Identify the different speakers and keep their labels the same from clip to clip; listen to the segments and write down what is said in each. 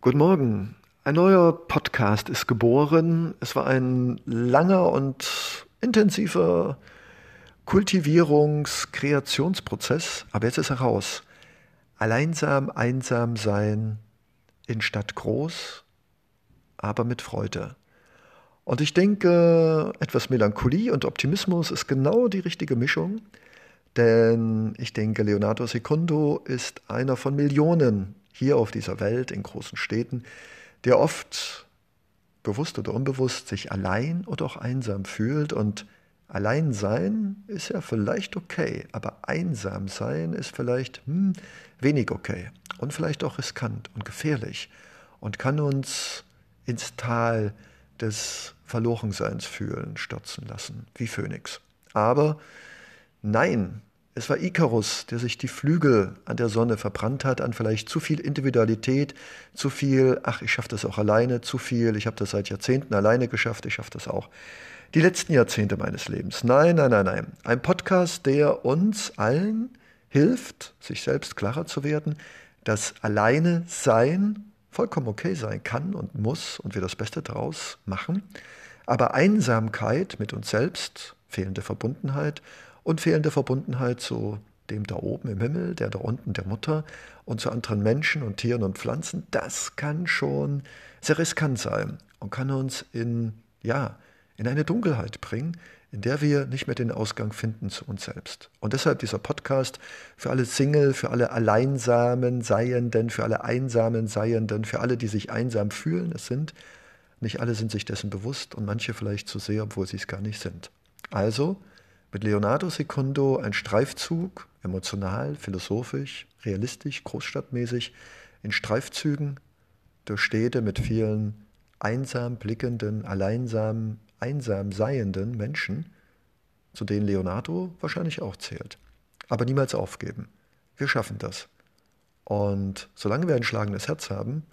Speaker 1: Guten Morgen. Ein neuer Podcast ist geboren. Es war ein langer und intensiver Kultivierungs-, Kreationsprozess, aber jetzt ist er raus. Alleinsam, einsam sein in Stadt groß, aber mit Freude. Und ich denke, etwas Melancholie und Optimismus ist genau die richtige Mischung, denn ich denke, Leonardo Secundo ist einer von Millionen hier auf dieser Welt, in großen Städten, der oft bewusst oder unbewusst sich allein oder auch einsam fühlt. Und allein sein ist ja vielleicht okay, aber einsam sein ist vielleicht hm, wenig okay und vielleicht auch riskant und gefährlich und kann uns ins Tal des Verlorenseins fühlen, stürzen lassen, wie Phönix. Aber nein, es war Ikarus, der sich die Flügel an der Sonne verbrannt hat, an vielleicht zu viel Individualität, zu viel, ach, ich schaffe das auch alleine, zu viel, ich habe das seit Jahrzehnten alleine geschafft, ich schaffe das auch. Die letzten Jahrzehnte meines Lebens. Nein, nein, nein, nein. Ein Podcast, der uns allen hilft, sich selbst klarer zu werden, dass alleine sein vollkommen okay sein kann und muss und wir das Beste daraus machen. Aber Einsamkeit mit uns selbst, fehlende Verbundenheit und fehlende Verbundenheit zu dem da oben im Himmel, der da unten der Mutter und zu anderen Menschen und Tieren und Pflanzen, das kann schon sehr riskant sein und kann uns in, ja, in eine Dunkelheit bringen, in der wir nicht mehr den Ausgang finden zu uns selbst. Und deshalb dieser Podcast für alle Single, für alle alleinsamen Seienden, für alle einsamen Seienden, für alle, die sich einsam fühlen. Es sind, nicht alle sind sich dessen bewusst und manche vielleicht zu sehr, obwohl sie es gar nicht sind. Also, mit Leonardo Secundo ein Streifzug, emotional, philosophisch, realistisch, großstadtmäßig, in Streifzügen durch Städte mit vielen einsam blickenden, alleinsamen, einsam seienden Menschen, zu denen Leonardo wahrscheinlich auch zählt. Aber niemals aufgeben. Wir schaffen das. Und solange wir ein schlagendes Herz haben,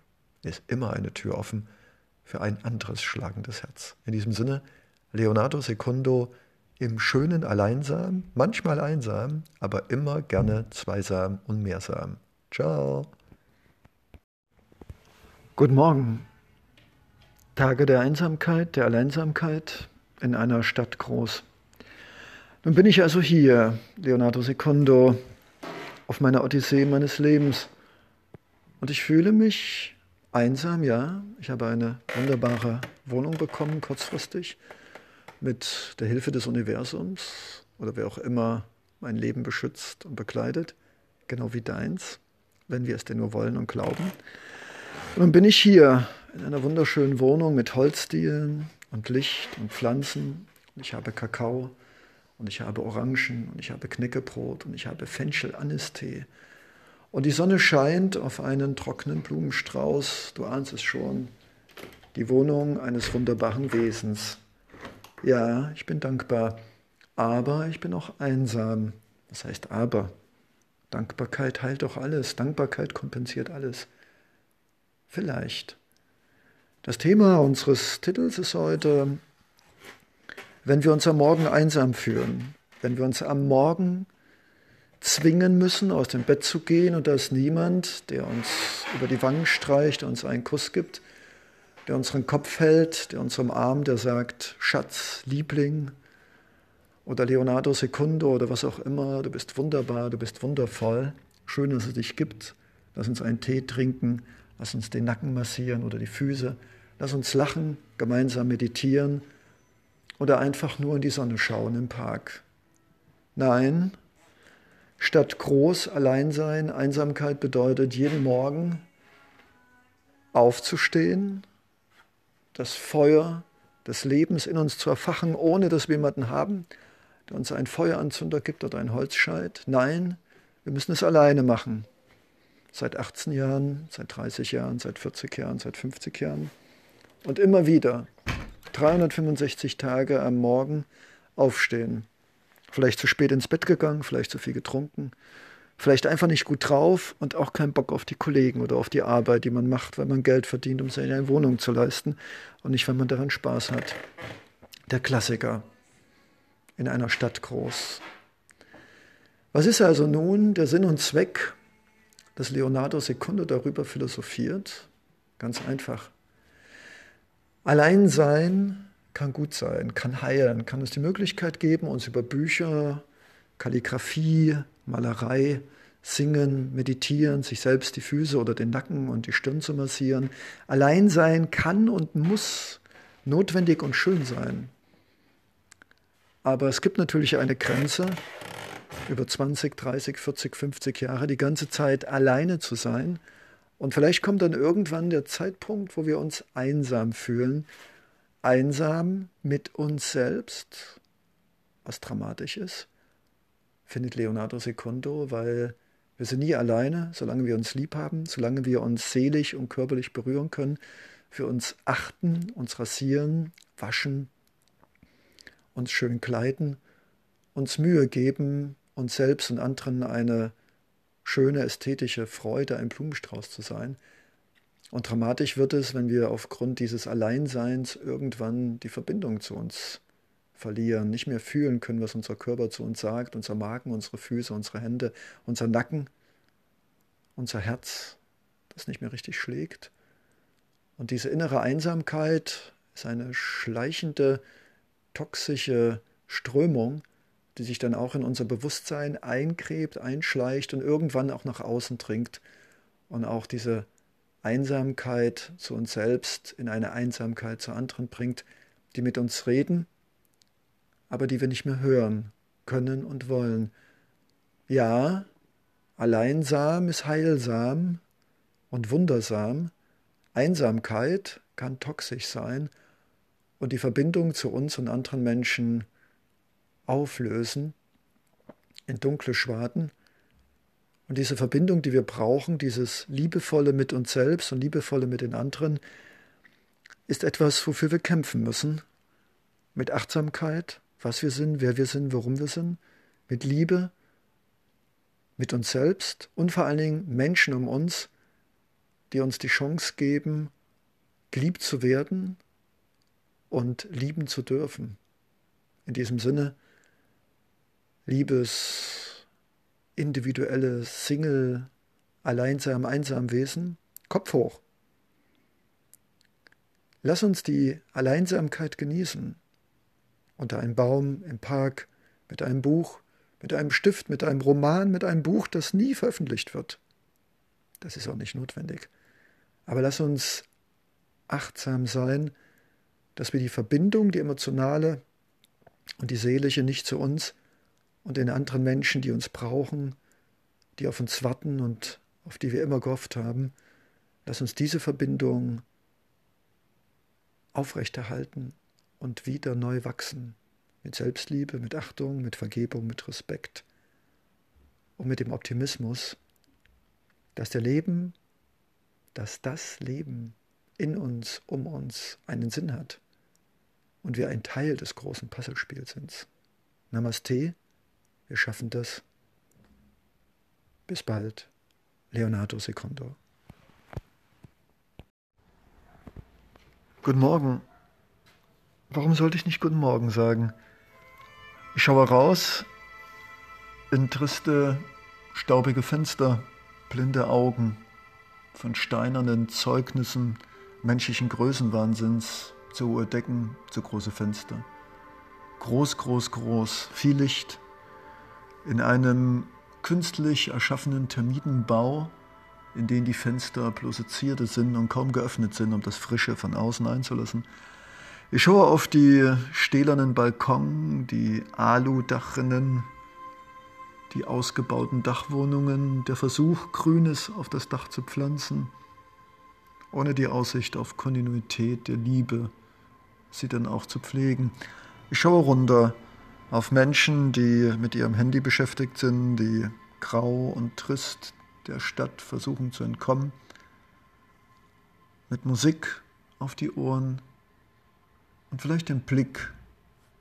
Speaker 1: ist immer eine Tür offen für ein anderes schlagendes Herz. In diesem Sinne, Leonardo Secundo, im schönen Alleinsam, manchmal einsam, aber immer gerne zweisam und mehrsam. Ciao. Guten Morgen. Tage der Einsamkeit, der Alleinsamkeit in einer Stadt groß. Nun bin ich also hier, Leonardo Secundo, auf meiner Odyssee meines Lebens. Und ich fühle mich einsam, ja. Ich habe eine wunderbare Wohnung bekommen, kurzfristig mit der Hilfe des Universums oder wer auch immer mein Leben beschützt und bekleidet, genau wie deins, wenn wir es denn nur wollen und glauben. Und nun bin ich hier in einer wunderschönen Wohnung mit Holzdielen und Licht und Pflanzen. Und ich habe Kakao und ich habe Orangen und ich habe Knäckebrot und ich habe Fenchel-Anistee. Und die Sonne scheint auf einen trockenen Blumenstrauß, du ahnst es schon, die Wohnung eines wunderbaren Wesens. Ja, ich bin dankbar, aber ich bin auch einsam. Das heißt aber. Dankbarkeit heilt doch alles. Dankbarkeit kompensiert alles. Vielleicht. Das Thema unseres Titels ist heute, wenn wir uns am Morgen einsam fühlen, wenn wir uns am Morgen zwingen müssen, aus dem Bett zu gehen und da ist niemand, der uns über die Wangen streicht, uns einen Kuss gibt, der unseren Kopf hält, der unserem Arm, der sagt, Schatz, Liebling oder Leonardo Secundo oder was auch immer, du bist wunderbar, du bist wundervoll, schön, dass es dich gibt, lass uns einen Tee trinken, lass uns den Nacken massieren oder die Füße, lass uns lachen, gemeinsam meditieren oder einfach nur in die Sonne schauen im Park. Nein, statt groß Alleinsein, Einsamkeit bedeutet jeden Morgen aufzustehen, das Feuer des Lebens in uns zu erfachen, ohne dass wir jemanden haben, der uns einen Feueranzünder gibt oder einen Holzscheit. Nein, wir müssen es alleine machen. Seit 18 Jahren, seit 30 Jahren, seit 40 Jahren, seit 50 Jahren. Und immer wieder 365 Tage am Morgen aufstehen. Vielleicht zu spät ins Bett gegangen, vielleicht zu viel getrunken, vielleicht einfach nicht gut drauf und auch keinen Bock auf die Kollegen oder auf die Arbeit, die man macht, weil man Geld verdient, um sich eine Wohnung zu leisten und nicht, weil man daran Spaß hat. Der Klassiker in einer Stadt groß. Was ist also nun der Sinn und Zweck, dass Leonardo Secundo darüber philosophiert? Ganz einfach. Alleinsein kann gut sein, kann heilen, kann uns die Möglichkeit geben, uns über Bücher, Kalligraphie, Malerei, Singen, Meditieren, sich selbst die Füße oder den Nacken und die Stirn zu massieren. Alleinsein kann und muss notwendig und schön sein. Aber es gibt natürlich eine Grenze, über 20, 30, 40, 50 Jahre die ganze Zeit alleine zu sein. Und vielleicht kommt dann irgendwann der Zeitpunkt, wo wir uns einsam fühlen. Einsam mit uns selbst, was dramatisch ist, findet Leonardo Secondo, weil wir sind nie alleine, solange wir uns lieb haben, solange wir uns seelisch und körperlich berühren können, für uns achten, uns rasieren, waschen, uns schön kleiden, uns Mühe geben, uns selbst und anderen eine schöne ästhetische Freude, ein Blumenstrauß zu sein. Und dramatisch wird es, wenn wir aufgrund dieses Alleinseins irgendwann die Verbindung zu uns verlieren, nicht mehr fühlen können, was unser Körper zu uns sagt, unser Magen, unsere Füße, unsere Hände, unser Nacken, unser Herz, das nicht mehr richtig schlägt. Und diese innere Einsamkeit ist eine schleichende, toxische Strömung, die sich dann auch in unser Bewusstsein eingräbt, einschleicht und irgendwann auch nach außen dringt und auch diese Einsamkeit zu uns selbst in eine Einsamkeit zu anderen bringt, die mit uns reden, aber die wir nicht mehr hören können und wollen. Ja, alleinsam ist heilsam und wundersam, Einsamkeit kann toxisch sein und die Verbindung zu uns und anderen Menschen auflösen in dunkle Schwaden. Und diese Verbindung, die wir brauchen, dieses liebevolle mit uns selbst und liebevolle mit den anderen, ist etwas, wofür wir kämpfen müssen. Mit Achtsamkeit, was wir sind, wer wir sind, warum wir sind, mit Liebe, mit uns selbst und vor allen Dingen Menschen um uns, die uns die Chance geben, geliebt zu werden und lieben zu dürfen. In diesem Sinne, liebes, individuelles, Single, Alleinsam, einsam Wesen, Kopf hoch. Lass uns die Alleinsamkeit genießen. Unter einem Baum, im Park, mit einem Buch, mit einem Stift, mit einem Roman, mit einem Buch, das nie veröffentlicht wird. Das ist auch nicht notwendig. Aber lass uns achtsam sein, dass wir die Verbindung, die emotionale und die seelische nicht zu uns und den anderen Menschen, die uns brauchen, die auf uns warten und auf die wir immer gehofft haben, lass uns diese Verbindung aufrechterhalten und wieder neu wachsen. Mit Selbstliebe, mit Achtung, mit Vergebung, mit Respekt und mit dem Optimismus, dass der Leben, dass das Leben in uns, um uns einen Sinn hat und wir ein Teil des großen Puzzlespiels sind. Namaste, wir schaffen das. Bis bald, Leonardo Secondo. Guten Morgen. Warum sollte ich nicht Guten Morgen sagen? Ich schaue raus in triste, staubige Fenster, blinde Augen von steinernen Zeugnissen menschlichen Größenwahnsinns, zu hohe Decken, zu große Fenster. Groß, groß, groß, viel Licht. In einem künstlich erschaffenen Termitenbau, in dem die Fenster bloße Zierde sind und kaum geöffnet sind, um das Frische von außen einzulassen. Ich schaue auf die stählernen Balkon, die Aludachrinnen, die ausgebauten Dachwohnungen, der Versuch, Grünes auf das Dach zu pflanzen, ohne die Aussicht auf Kontinuität der Liebe, sie dann auch zu pflegen. Ich schaue runter auf Menschen, die mit ihrem Handy beschäftigt sind, die grau und trist der Stadt versuchen zu entkommen, mit Musik auf die Ohren und vielleicht den Blick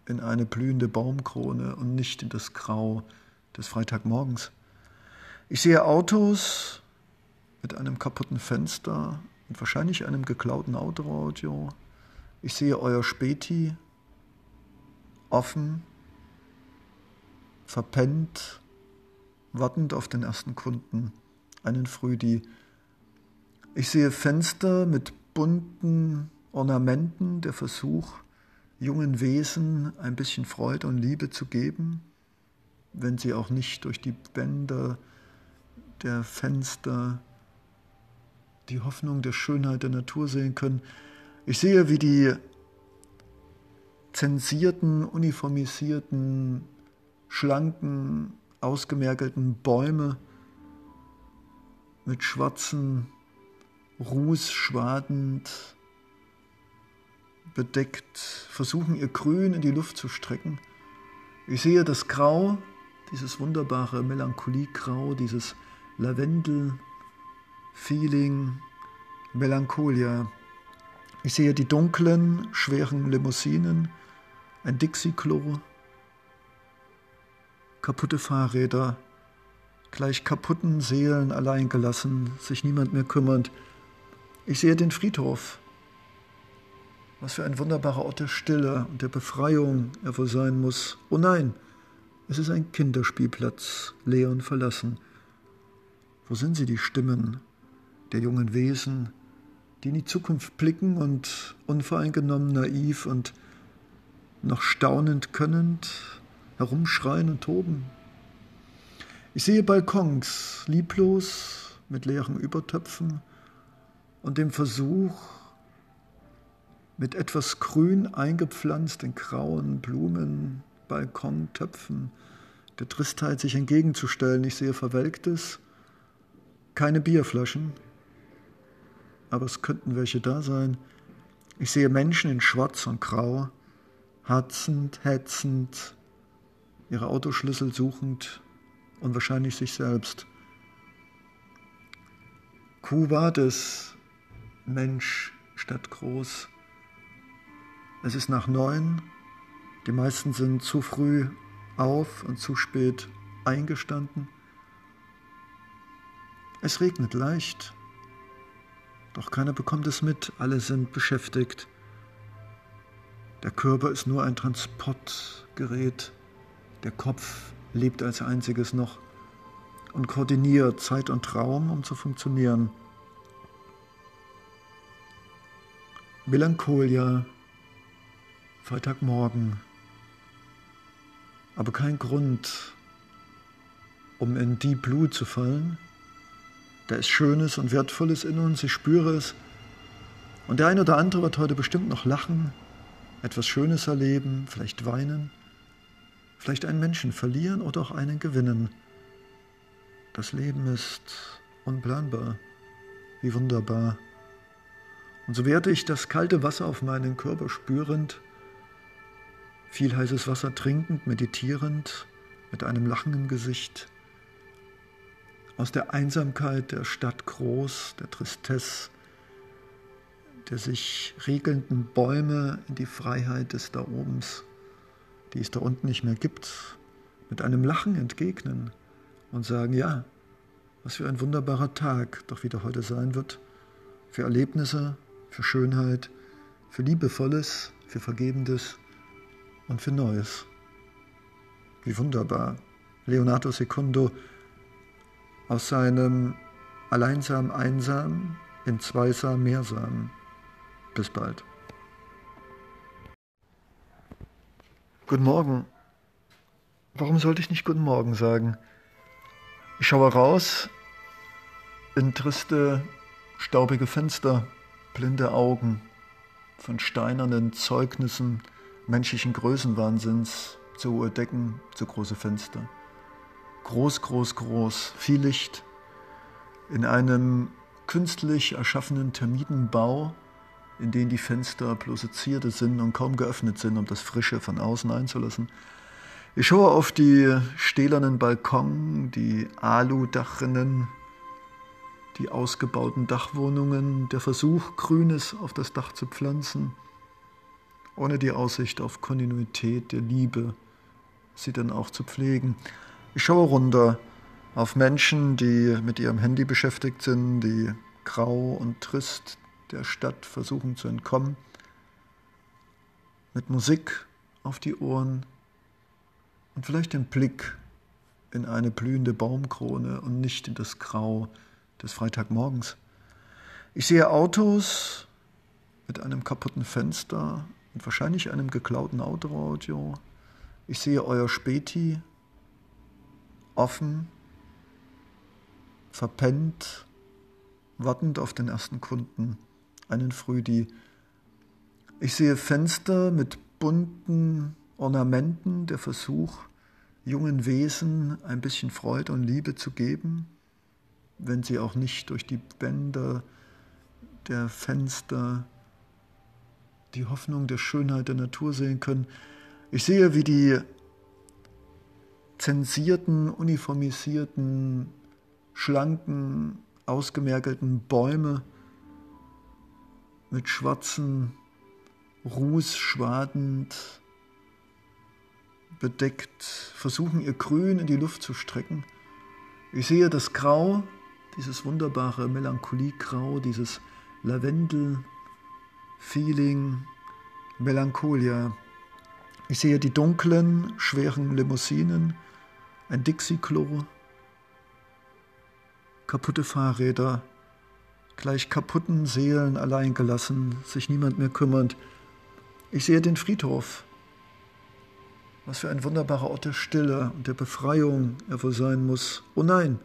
Speaker 1: in eine blühende Baumkrone und nicht in das Grau des Freitagmorgens. Ich sehe Autos mit einem kaputten Fenster und wahrscheinlich einem geklauten Autoradio. Ich sehe euer Späti offen, verpennt, wartend auf den ersten Kunden, einen Früh, die Ich sehe Fenster mit bunten Ornamenten, der Versuch, jungen Wesen ein bisschen Freude und Liebe zu geben, wenn sie auch nicht durch die Bänder der Fenster die Hoffnung der Schönheit der Natur sehen können. Ich sehe, wie die zensierten, uniformisierten, schlanken, ausgemergelten Bäume mit schwarzen Ruß schwadend bedeckt, versuchen ihr Grün in die Luft zu strecken. Ich sehe das Grau, dieses wunderbare Melancholie-Grau, dieses Lavendel-Feeling, Melancholia. Ich sehe die dunklen, schweren Limousinen, ein Dixie-Klo, kaputte Fahrräder, gleich kaputten Seelen allein gelassen, sich niemand mehr kümmernd. Ich sehe den Friedhof. Was für ein wunderbarer Ort der Stille und der Befreiung er wohl sein muss. Oh nein, es ist ein Kinderspielplatz, leer und verlassen. Wo sind sie, die Stimmen der jungen Wesen, die in die Zukunft blicken und unvoreingenommen, naiv und noch staunend könnend herumschreien und toben? Ich sehe Balkons, lieblos, mit leeren Übertöpfen und dem Versuch, mit etwas grün eingepflanzt in grauen Blumen, Balkontöpfen, der Tristheit sich entgegenzustellen. Ich sehe Verwelktes, keine Bierflaschen, aber es könnten welche da sein. Ich sehe Menschen in Schwarz und Grau, hatzend, hetzend, ihre Autoschlüssel suchend, und wahrscheinlich sich selbst. Kuba des Mensch statt groß. Es ist nach neun. Die meisten sind zu früh auf und zu spät eingestanden. Es regnet leicht, doch keiner bekommt es mit, alle sind beschäftigt. Der Körper ist nur ein Transportgerät, der Kopf lebt als einziges noch und koordiniert Zeit und Traum, um zu funktionieren. Melancholia, Freitagmorgen, aber kein Grund, um in Deep Blue zu fallen. Da ist Schönes und Wertvolles in uns, ich spüre es. Und der eine oder andere wird heute bestimmt noch lachen, etwas Schönes erleben, vielleicht weinen vielleicht einen Menschen verlieren oder auch einen gewinnen. Das Leben ist unplanbar, wie wunderbar. Und so werde ich das kalte Wasser auf meinen Körper spürend, viel heißes Wasser trinkend, meditierend, mit einem Lachen im Gesicht, aus der Einsamkeit der Stadt groß, der Tristesse, der sich regelnden Bäume in die Freiheit des Daobens die es da unten nicht mehr gibt, mit einem Lachen entgegnen und sagen, ja, was für ein wunderbarer Tag doch wieder heute sein wird, für Erlebnisse, für Schönheit, für Liebevolles, für Vergebendes und für Neues. Wie wunderbar. Leonardo Secundo aus seinem Alleinsam, Einsam in Zweisam, Mehrsam. Bis bald. Guten Morgen. Warum sollte ich nicht Guten Morgen sagen? Ich schaue raus in triste, staubige Fenster, blinde Augen von steinernen Zeugnissen menschlichen Größenwahnsinns, zu hohe Decken, zu große Fenster. Groß, groß, groß, viel Licht in einem künstlich erschaffenen Termitenbau in denen die Fenster bloße Zierde sind und kaum geöffnet sind, um das Frische von außen einzulassen. Ich schaue auf die stählernen Balkon, die Aludachrinnen, die ausgebauten Dachwohnungen, der Versuch, Grünes auf das Dach zu pflanzen, ohne die Aussicht auf Kontinuität der Liebe, sie dann auch zu pflegen. Ich schaue runter auf Menschen, die mit ihrem Handy beschäftigt sind, die grau und trist der Stadt versuchen zu entkommen, mit Musik auf die Ohren und vielleicht den Blick in eine blühende Baumkrone und nicht in das Grau des Freitagmorgens. Ich sehe Autos mit einem kaputten Fenster und wahrscheinlich einem geklauten Autoradio. Ich sehe euer Späti offen, verpennt, wartend auf den ersten Kunden, einen Frühdi. Ich sehe Fenster mit bunten Ornamenten, der Versuch, jungen Wesen ein bisschen Freude und Liebe zu geben, wenn sie auch nicht durch die Bänder der Fenster die Hoffnung der Schönheit der Natur sehen können. Ich sehe, wie die zensierten, uniformisierten, schlanken, ausgemergelten Bäume mit schwarzen Ruß schwadend bedeckt, versuchen ihr Grün in die Luft zu strecken. Ich sehe das Grau, dieses wunderbare Melancholie-Grau, dieses Lavendel-Feeling, Melancholia. Ich sehe die dunklen, schweren Limousinen, ein Dixie-Klo, kaputte Fahrräder, gleich kaputten Seelen allein gelassen, sich niemand mehr kümmernd. Ich sehe den Friedhof. Was für ein wunderbarer Ort der Stille und der Befreiung er wohl sein muss. Oh nein,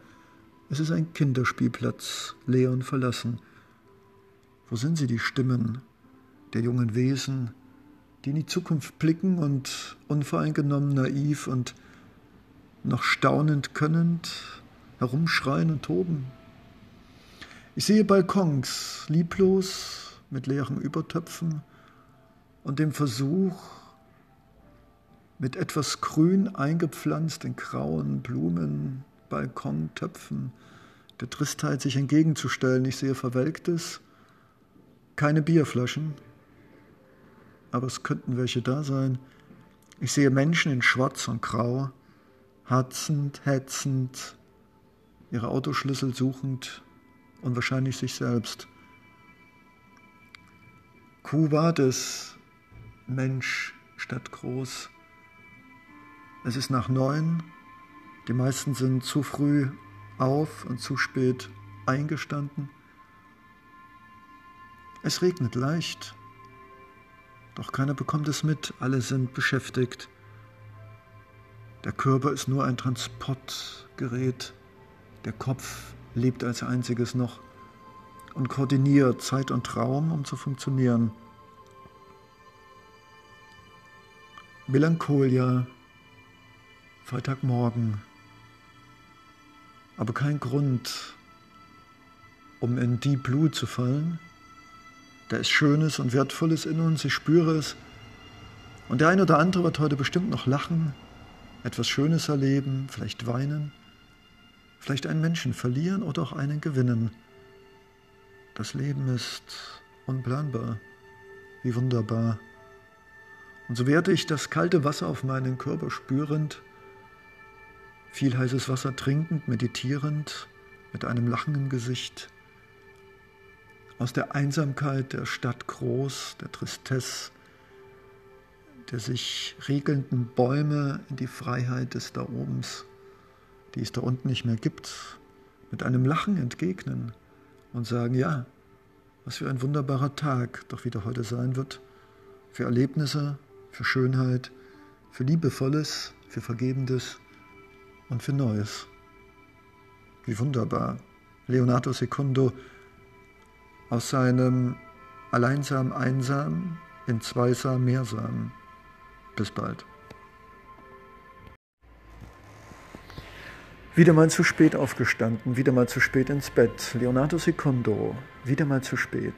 Speaker 1: es ist ein Kinderspielplatz, leer und verlassen. Wo sind sie, die Stimmen der jungen Wesen, die in die Zukunft blicken und unvoreingenommen, naiv und noch staunend könnend herumschreien und toben? Ich sehe Balkons, lieblos, mit leeren Übertöpfen, und dem Versuch, mit etwas Grün eingepflanzt in grauen Blumen, Balkontöpfen, der Tristheit sich entgegenzustellen. Ich sehe Verwelktes, keine Bierflaschen, aber es könnten welche da sein. Ich sehe Menschen in Schwarz und Grau, hatzend, hetzend, ihre Autoschlüssel suchend und wahrscheinlich sich selbst. Kuba des Mensch statt groß. Es ist nach neun, die meisten sind zu früh auf und zu spät eingestanden. Es regnet leicht, doch keiner bekommt es mit, alle sind beschäftigt. Der Körper ist nur ein Transportgerät, der Kopf lebt als einziges noch und koordiniert Zeit und Raum, um zu funktionieren. Melancholia, Freitagmorgen, aber kein Grund, um in Deep Blue zu fallen. Da ist Schönes und Wertvolles in uns, ich spüre es. Und der eine oder andere wird heute bestimmt noch lachen, etwas Schönes erleben, vielleicht weinen, vielleicht einen Menschen verlieren oder auch einen gewinnen. Das Leben ist unplanbar, wie wunderbar. Und so werde ich das kalte Wasser auf meinen Körper spürend, viel heißes Wasser trinkend, meditierend, mit einem Lachen im Gesicht, aus der Einsamkeit der Stadt groß, der Tristesse, der sich regelnden Bäume in die Freiheit des Da obens, die es da unten nicht mehr gibt, mit einem Lachen entgegnen und sagen, ja, was für ein wunderbarer Tag doch wieder heute sein wird, für Erlebnisse, für Schönheit, für Liebevolles, für Vergebendes und für Neues. Wie wunderbar. Leonardo Secundo aus seinem Alleinsam, Einsam in Zweisam, Mehrsam. Bis bald. Wieder mal zu spät aufgestanden, wieder mal zu spät ins Bett. Leonardo Secundo, wieder mal zu spät.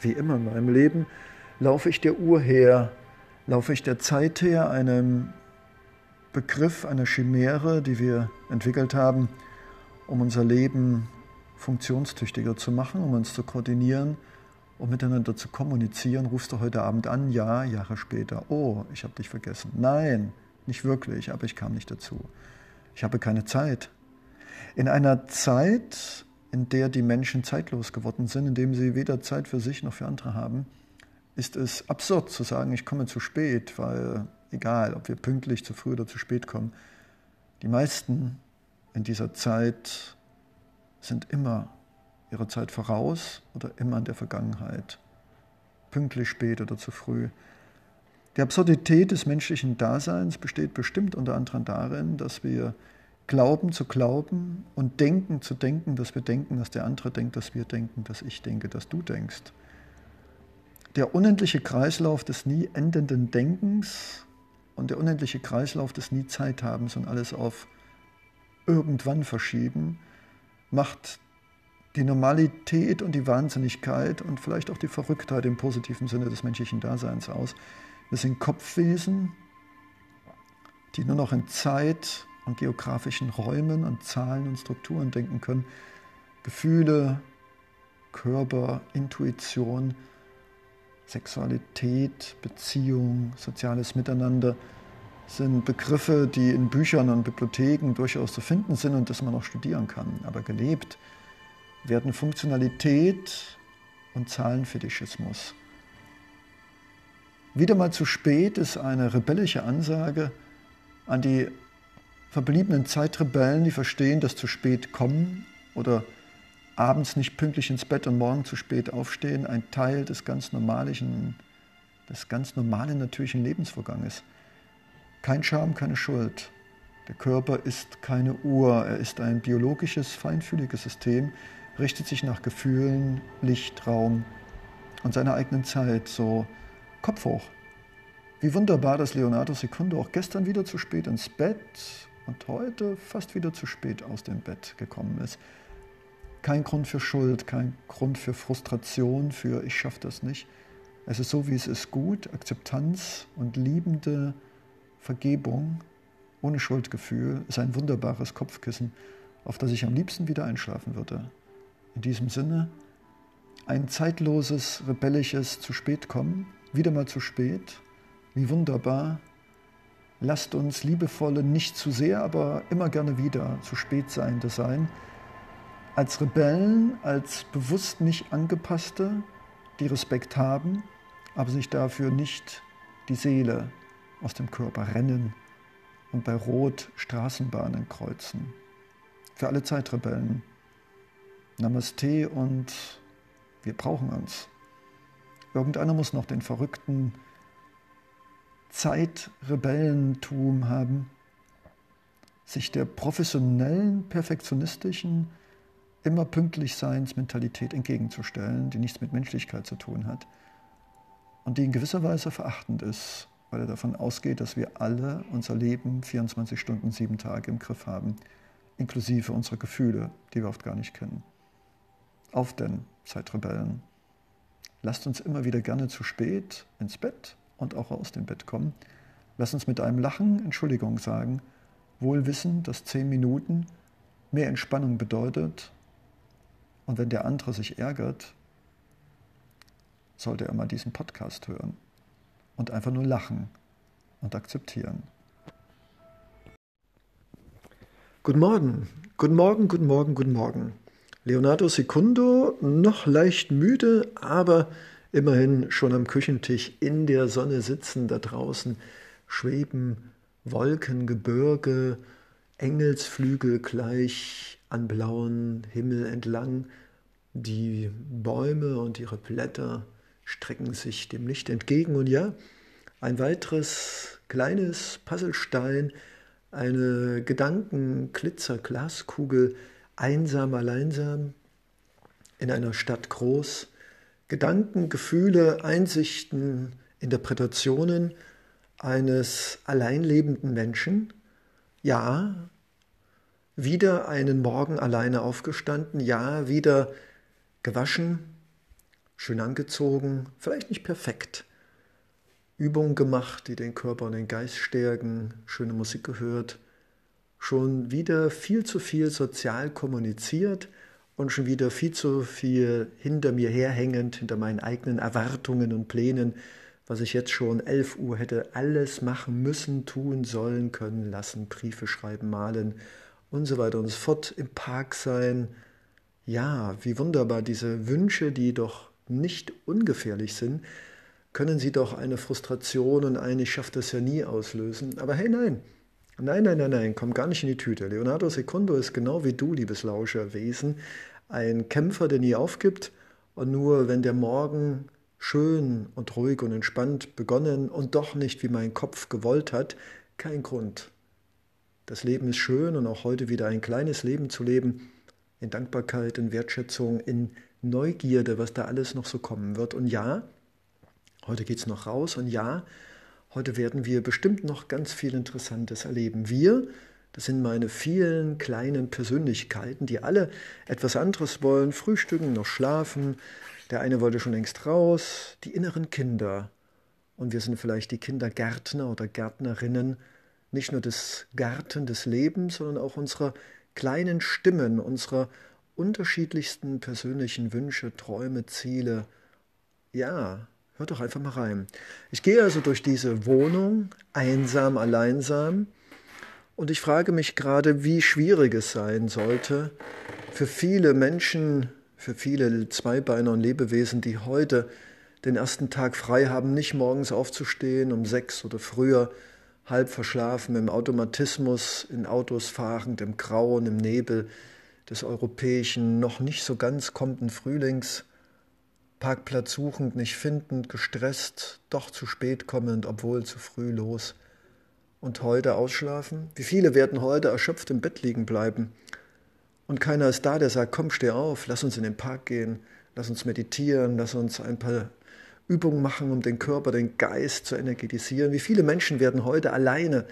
Speaker 1: Wie immer in meinem Leben laufe ich der Uhr her, laufe ich der Zeit her, einem Begriff, einer Chimäre, die wir entwickelt haben, um unser Leben funktionstüchtiger zu machen, um uns zu koordinieren, um miteinander zu kommunizieren. Rufst du heute Abend an? Ja, Jahre später. Oh, ich habe dich vergessen. Nein, nicht wirklich, aber ich kam nicht dazu. Ich habe keine Zeit. In einer Zeit, in der die Menschen zeitlos geworden sind, in dem sie weder Zeit für sich noch für andere haben, ist es absurd zu sagen, ich komme zu spät, weil egal, ob wir pünktlich zu früh oder zu spät kommen, die meisten in dieser Zeit sind immer ihrer Zeit voraus oder immer in der Vergangenheit, pünktlich spät oder zu früh. Die Absurdität des menschlichen Daseins besteht bestimmt unter anderem darin, dass wir glauben zu glauben und denken zu denken, dass wir denken, dass der andere denkt, dass wir denken, dass ich denke, dass du denkst. Der unendliche Kreislauf des nie endenden Denkens und der unendliche Kreislauf des nie Zeithabens und alles auf irgendwann verschieben, macht die Normalität und die Wahnsinnigkeit und vielleicht auch die Verrücktheit im positiven Sinne des menschlichen Daseins aus. Wir sind Kopfwesen, die nur noch in Zeit und geografischen Räumen und Zahlen und Strukturen denken können. Gefühle, Körper, Intuition, Sexualität, Beziehung, soziales Miteinander sind Begriffe, die in Büchern und Bibliotheken durchaus zu finden sind und das man auch studieren kann. Aber gelebt werden Funktionalität und Zahlenfetischismus. Wieder mal zu spät ist eine rebellische Ansage an die verbliebenen Zeitrebellen, die verstehen, dass zu spät kommen oder abends nicht pünktlich ins Bett und morgen zu spät aufstehen, ein Teil des ganz normalen, des ganz normalen natürlichen Lebensvorganges. Kein Scham, keine Schuld. Der Körper ist keine Uhr, er ist ein biologisches, feinfühliges System, richtet sich nach Gefühlen, Licht, Raum und seiner eigenen Zeit, so Kopf hoch. Wie wunderbar, dass Leonardo Secundo auch gestern wieder zu spät ins Bett und heute fast wieder zu spät aus dem Bett gekommen ist. Kein Grund für Schuld, kein Grund für Frustration, für ich schaffe das nicht. Es ist so, wie es ist, gut, Akzeptanz und liebende Vergebung ohne Schuldgefühl ist ein wunderbares Kopfkissen, auf das ich am liebsten wieder einschlafen würde. In diesem Sinne, ein zeitloses, rebellisches zu spät kommen, wieder mal zu spät, wie wunderbar. Lasst uns liebevolle, nicht zu sehr, aber immer gerne wieder zu spät seiende sein. Als Rebellen, als bewusst nicht angepasste, die Respekt haben, aber sich dafür nicht die Seele aus dem Körper rennen und bei Rot Straßenbahnen kreuzen. Für alle Zeitrebellen. Namaste und wir brauchen uns. Irgendeiner muss noch den verrückten Zeitrebellentum haben, sich der professionellen, perfektionistischen, immer pünktlich Mentalität entgegenzustellen, die nichts mit Menschlichkeit zu tun hat und die in gewisser Weise verachtend ist, weil er davon ausgeht, dass wir alle unser Leben 24 Stunden, sieben Tage im Griff haben, inklusive unserer Gefühle, die wir oft gar nicht kennen. Auf denn, Zeitrebellen. Lasst uns immer wieder gerne zu spät ins Bett und auch aus dem Bett kommen. Lass uns mit einem Lachen Entschuldigung sagen, wohl wissen, dass zehn Minuten mehr Entspannung bedeutet. Und wenn der andere sich ärgert, sollte er mal diesen Podcast hören und einfach nur lachen und akzeptieren. Guten Morgen, guten Morgen, guten Morgen, guten Morgen. Leonardo Secundo, noch leicht müde, aber immerhin schon am Küchentisch in der Sonne sitzen, da draußen schweben Wolken, Gebirge, Engelsflügel gleich an blauen Himmel entlang. Die Bäume und ihre Blätter strecken sich dem Licht entgegen. Und ja, ein weiteres kleines Puzzlestein, eine Gedankenglitzer-Glaskugel, einsam, alleinsam, in einer Stadt groß, Gedanken, Gefühle, Einsichten, Interpretationen eines alleinlebenden Menschen. Ja, wieder einen Morgen alleine aufgestanden, ja, wieder gewaschen, schön angezogen, vielleicht nicht perfekt. Übungen gemacht, die den Körper und den Geist stärken, schöne Musik gehört, schon wieder viel zu viel sozial kommuniziert, und schon wieder viel zu viel hinter mir herhängend, hinter meinen eigenen Erwartungen und Plänen, was ich jetzt schon 11 Uhr hätte alles machen müssen, tun, sollen, können, lassen, Briefe schreiben, malen und so weiter und so fort, im Park sein. Ja, wie wunderbar diese Wünsche, die doch nicht ungefährlich sind, können sie doch eine Frustration und ein Ich schaffe das ja nie auslösen. Aber hey, nein, Nein, nein, nein, nein, komm gar nicht in die Tüte. Leonardo Secundo ist genau wie du, liebes Lauscherwesen, ein Kämpfer, der nie aufgibt und nur wenn der Morgen schön und ruhig und entspannt begonnen und doch nicht wie mein Kopf gewollt hat, kein Grund. Das Leben ist schön und auch heute wieder ein kleines Leben zu leben, in Dankbarkeit, in Wertschätzung, in Neugierde, was da alles noch so kommen wird. Und ja, heute geht es noch raus und ja, heute werden wir bestimmt noch ganz viel Interessantes erleben. Wir, das sind meine vielen kleinen Persönlichkeiten, die alle etwas anderes wollen, frühstücken, noch schlafen. Der eine wollte schon längst raus, die inneren Kinder. Und wir sind vielleicht die Kindergärtner oder Gärtnerinnen, nicht nur des Garten des Lebens, sondern auch unserer kleinen Stimmen, unserer unterschiedlichsten persönlichen Wünsche, Träume, Ziele. Ja, hört doch einfach mal rein. Ich gehe also durch diese Wohnung, einsam, alleinsam, und ich frage mich gerade, wie schwierig es sein sollte für viele Menschen, für viele Zweibeiner und Lebewesen, die heute den ersten Tag frei haben, nicht morgens aufzustehen um sechs oder früher, halb verschlafen, im Automatismus, in Autos fahrend, im Grauen, im Nebel des europäischen, noch nicht so ganz kommenden Frühlings, Parkplatz suchend, nicht findend, gestresst, doch zu spät kommend, obwohl zu früh los und heute ausschlafen? Wie viele werden heute erschöpft im Bett liegen bleiben? Und keiner ist da, der sagt, komm, steh auf, lass uns in den Park gehen, lass uns meditieren, lass uns ein paar Übungen machen, um den Körper, den Geist zu energetisieren. Wie viele Menschen werden heute alleine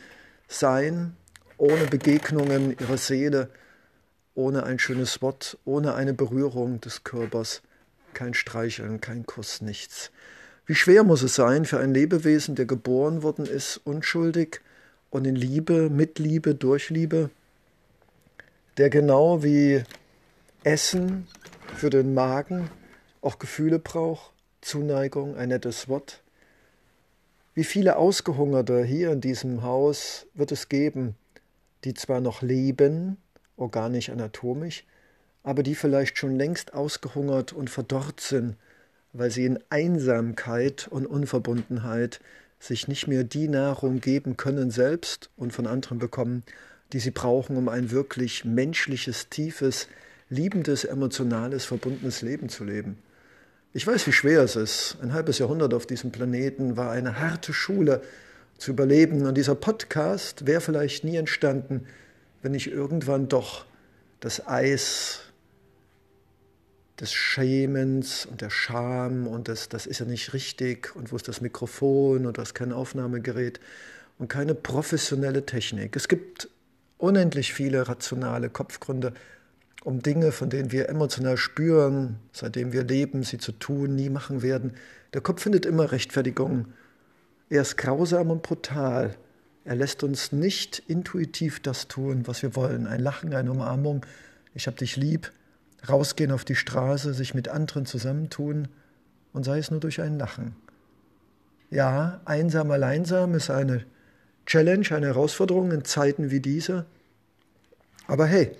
Speaker 1: sein, ohne Begegnungen ihrer Seele, ohne ein schönes Wort, ohne eine Berührung des Körpers, kein Streicheln, kein Kuss, nichts. Wie schwer muss es sein für ein Lebewesen, der geboren worden ist, unschuldig, und in Liebe, mit Liebe, durch Liebe, der genau wie Essen für den Magen auch Gefühle braucht, Zuneigung, ein nettes Wort. Wie viele Ausgehungerte hier in diesem Haus wird es geben, die zwar noch leben, organisch, anatomisch, aber die vielleicht schon längst ausgehungert und verdorrt sind, weil sie in Einsamkeit und Unverbundenheit sich nicht mehr die Nahrung geben können selbst und von anderen bekommen, die sie brauchen, um ein wirklich menschliches, tiefes, liebendes, emotionales, verbundenes Leben zu leben. Ich weiß, wie schwer es ist. Ein halbes Jahrhundert auf diesem Planeten war eine harte Schule zu überleben. Und dieser Podcast wäre vielleicht nie entstanden, wenn ich irgendwann doch das Eis des Schämens und der Scham und das, das ist ja nicht richtig und wo ist das Mikrofon und das kein Aufnahmegerät und keine professionelle Technik. Es gibt unendlich viele rationale Kopfgründe, um Dinge, von denen wir emotional spüren, seitdem wir leben, sie zu tun, nie machen werden. Der Kopf findet immer Rechtfertigung. Er ist grausam und brutal. Er lässt uns nicht intuitiv das tun, was wir wollen. Ein Lachen, eine Umarmung. Ich hab dich lieb rausgehen auf die Straße, sich mit anderen zusammentun und sei es nur durch ein Lachen. Ja, einsam, alleinsam ist eine Challenge, eine Herausforderung in Zeiten wie diese. Aber hey,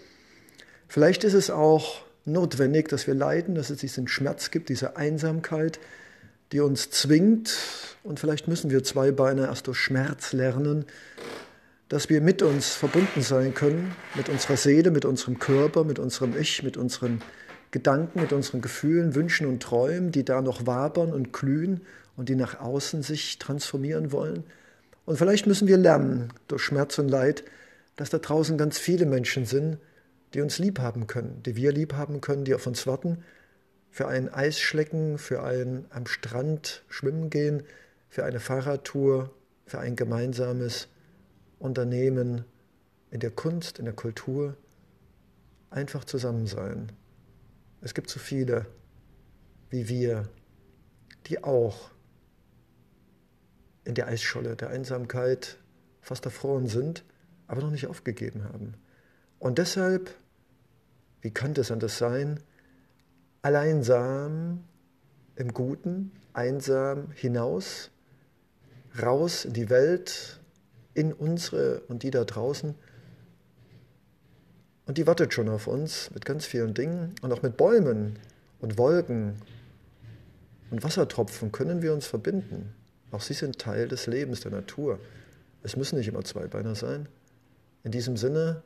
Speaker 1: vielleicht ist es auch notwendig, dass wir leiden, dass es diesen Schmerz gibt, diese Einsamkeit, die uns zwingt. Und vielleicht müssen wir zwei Beine erst durch Schmerz lernen, dass wir mit uns verbunden sein können, mit unserer Seele, mit unserem Körper, mit unserem Ich, mit unseren Gedanken, mit unseren Gefühlen, Wünschen und Träumen, die da noch wabern und glühen und die nach außen sich transformieren wollen. Und vielleicht müssen wir lernen, durch Schmerz und Leid, dass da draußen ganz viele Menschen sind, die uns lieb haben können, die wir lieb haben können, die auf uns warten, für ein Eisschlecken, für ein am Strand schwimmen gehen, für eine Fahrradtour, für ein gemeinsames Unternehmen, in der Kunst, in der Kultur einfach zusammen sein. Es gibt so viele wie wir, die auch in der Eisscholle der Einsamkeit fast erfroren sind, aber noch nicht aufgegeben haben. Und deshalb, wie könnte es anders sein, alleinsam im Guten, einsam hinaus, raus in die Welt, in unsere und die da draußen. Und die wartet schon auf uns mit ganz vielen Dingen und auch mit Bäumen und Wolken und Wassertropfen können wir uns verbinden. Auch sie sind Teil des Lebens, der Natur. Es müssen nicht immer Zweibeiner sein. In diesem Sinne,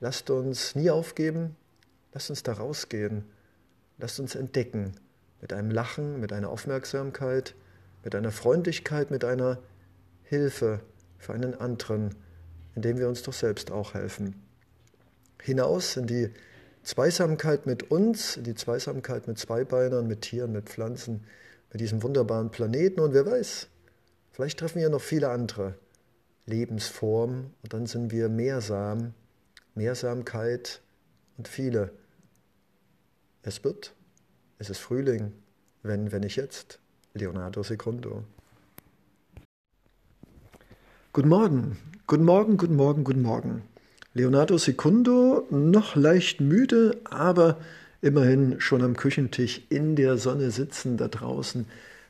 Speaker 1: lasst uns nie aufgeben, Lasst uns da rausgehen. Lasst uns entdecken. Mit einem Lachen, mit einer Aufmerksamkeit, mit einer Freundlichkeit, mit einer Hilfe für einen anderen, indem wir uns doch selbst auch helfen. Hinaus in die Zweisamkeit mit uns, in die Zweisamkeit mit Zweibeinern, mit Tieren, mit Pflanzen, mit diesem wunderbaren Planeten und wer weiß, vielleicht treffen wir noch viele andere Lebensformen und dann sind wir mehrsam, Mehrsamkeit und viele. Es wird, es ist Frühling, wenn, wenn ich jetzt, Leonardo Secundo. Guten Morgen, guten Morgen, guten Morgen, guten Morgen. Leonardo Secundo, noch leicht müde, aber immerhin schon am Küchentisch in der Sonne sitzen, da draußen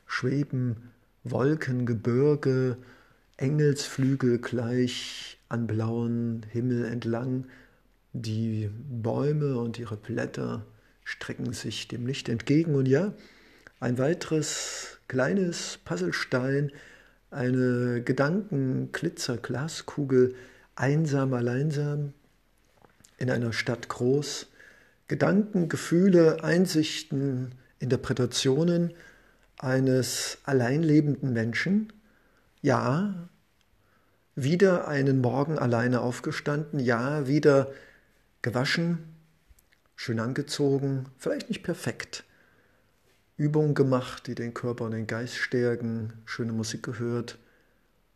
Speaker 1: schweben Wolken, Gebirge, Engelsflügel gleich an blauen Himmel entlang. Die Bäume und ihre Blätter strecken sich dem Licht entgegen. Und ja, ein weiteres kleines Puzzlestein, eine Gedankenglitzerglaskugel, einsam, alleinsam, in einer Stadt groß, Gedanken, Gefühle, Einsichten, Interpretationen eines alleinlebenden Menschen. Ja, wieder einen Morgen alleine aufgestanden, ja, wieder gewaschen, schön angezogen, vielleicht nicht perfekt. Übungen gemacht, die den Körper und den Geist stärken, schöne Musik gehört,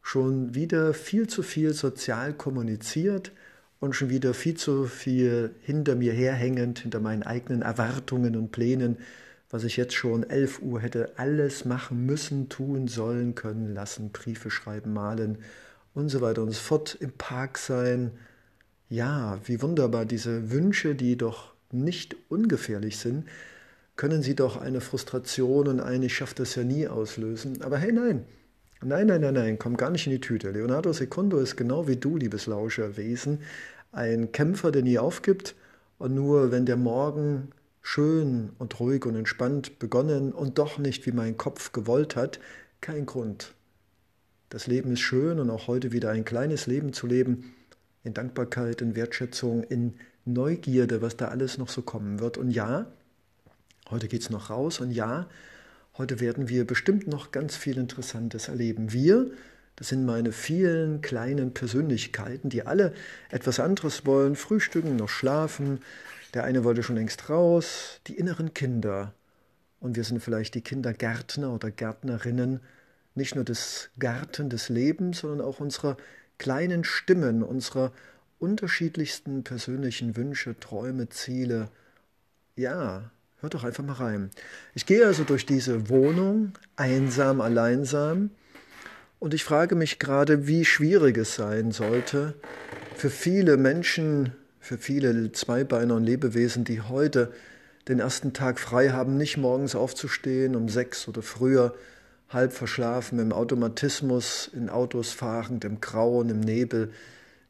Speaker 1: schon wieder viel zu viel sozial kommuniziert und schon wieder viel zu viel hinter mir herhängend, hinter meinen eigenen Erwartungen und Plänen, was ich jetzt schon 11 Uhr hätte alles machen müssen, tun, sollen, können, lassen, Briefe schreiben, malen und so weiter und so fort, im Park sein. Ja, wie wunderbar diese Wünsche, die doch nicht ungefährlich sind, können sie doch eine Frustration und ein Ich schaffe das ja nie auslösen. Aber hey, nein, Nein, nein, nein, nein, komm gar nicht in die Tüte. Leonardo Secundo ist genau wie du, liebes Lauscherwesen, ein Kämpfer, der nie aufgibt und nur wenn der Morgen schön und ruhig und entspannt begonnen und doch nicht wie mein Kopf gewollt hat, kein Grund. Das Leben ist schön und auch heute wieder ein kleines Leben zu leben, in Dankbarkeit, in Wertschätzung, in Neugierde, was da alles noch so kommen wird. Und ja, heute geht es noch raus und ja, Heute werden wir bestimmt noch ganz viel Interessantes erleben. Wir, das sind meine vielen kleinen Persönlichkeiten, die alle etwas anderes wollen, frühstücken, noch schlafen. Der eine wollte schon längst raus, die inneren Kinder. Und wir sind vielleicht die Kindergärtner oder Gärtnerinnen, nicht nur des Garten des Lebens, sondern auch unserer kleinen Stimmen, unserer unterschiedlichsten persönlichen Wünsche, Träume, Ziele. Ja, Hör doch einfach mal rein. Ich gehe also durch diese Wohnung, einsam, alleinsam, und ich frage mich gerade, wie schwierig es sein sollte für viele Menschen, für viele Zweibeiner und Lebewesen, die heute den ersten Tag frei haben, nicht morgens aufzustehen, um sechs oder früher, halb verschlafen, im Automatismus, in Autos fahrend, im Grauen, im Nebel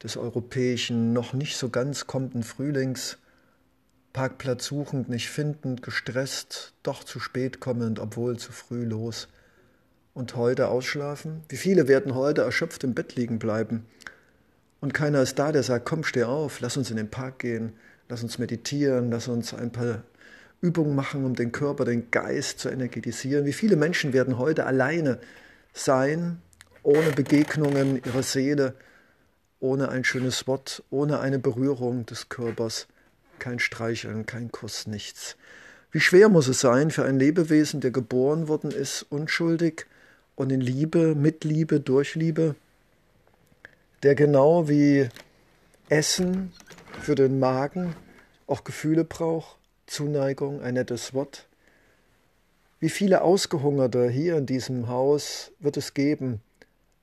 Speaker 1: des europäischen, noch nicht so ganz kommenden Frühlings Parkplatz suchend, nicht findend, gestresst, doch zu spät kommend, obwohl zu früh los. Und heute ausschlafen? Wie viele werden heute erschöpft im Bett liegen bleiben? Und keiner ist da, der sagt, komm, steh auf, lass uns in den Park gehen, lass uns meditieren, lass uns ein paar Übungen machen, um den Körper, den Geist zu energetisieren. Wie viele Menschen werden heute alleine sein, ohne Begegnungen ihrer Seele, ohne ein schönes Wort, ohne eine Berührung des Körpers? kein Streicheln, kein Kuss, nichts. Wie schwer muss es sein für ein Lebewesen, der geboren worden ist, unschuldig und in Liebe, mit Liebe, durch Liebe, der genau wie Essen für den Magen auch Gefühle braucht, Zuneigung, ein nettes Wort. Wie viele Ausgehungerte hier in diesem Haus wird es geben,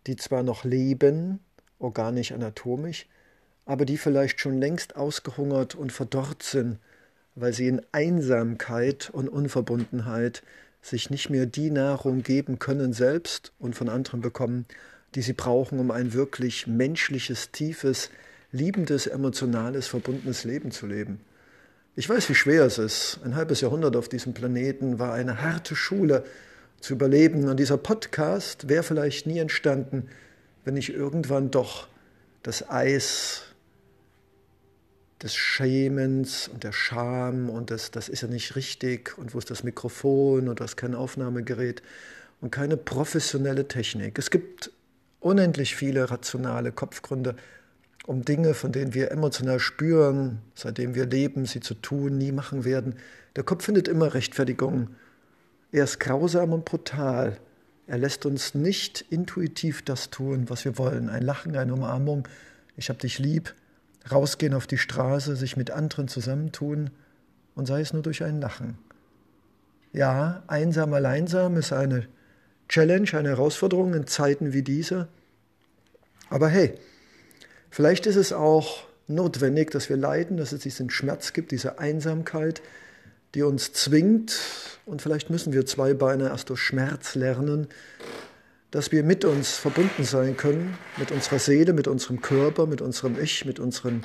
Speaker 1: die zwar noch leben, organisch, anatomisch, aber die vielleicht schon längst ausgehungert und verdorrt sind, weil sie in Einsamkeit und Unverbundenheit sich nicht mehr die Nahrung geben können selbst und von anderen bekommen, die sie brauchen, um ein wirklich menschliches, tiefes, liebendes, emotionales, verbundenes Leben zu leben. Ich weiß, wie schwer es ist. Ein halbes Jahrhundert auf diesem Planeten war eine harte Schule zu überleben. Und dieser Podcast wäre vielleicht nie entstanden, wenn ich irgendwann doch das Eis des Schämens und der Scham und das, das ist ja nicht richtig und wo ist das Mikrofon und das kein Aufnahmegerät und keine professionelle Technik. Es gibt unendlich viele rationale Kopfgründe, um Dinge, von denen wir emotional spüren, seitdem wir leben, sie zu tun, nie machen werden. Der Kopf findet immer Rechtfertigungen. Er ist grausam und brutal. Er lässt uns nicht intuitiv das tun, was wir wollen. Ein Lachen, eine Umarmung, ich hab dich lieb, rausgehen auf die Straße, sich mit anderen zusammentun und sei es nur durch ein Lachen. Ja, einsam, alleinsam ist eine Challenge, eine Herausforderung in Zeiten wie diese. Aber hey, vielleicht ist es auch notwendig, dass wir leiden, dass es diesen Schmerz gibt, diese Einsamkeit, die uns zwingt, und vielleicht müssen wir zwei Beine erst durch Schmerz lernen, dass wir mit uns verbunden sein können, mit unserer Seele, mit unserem Körper, mit unserem Ich, mit unseren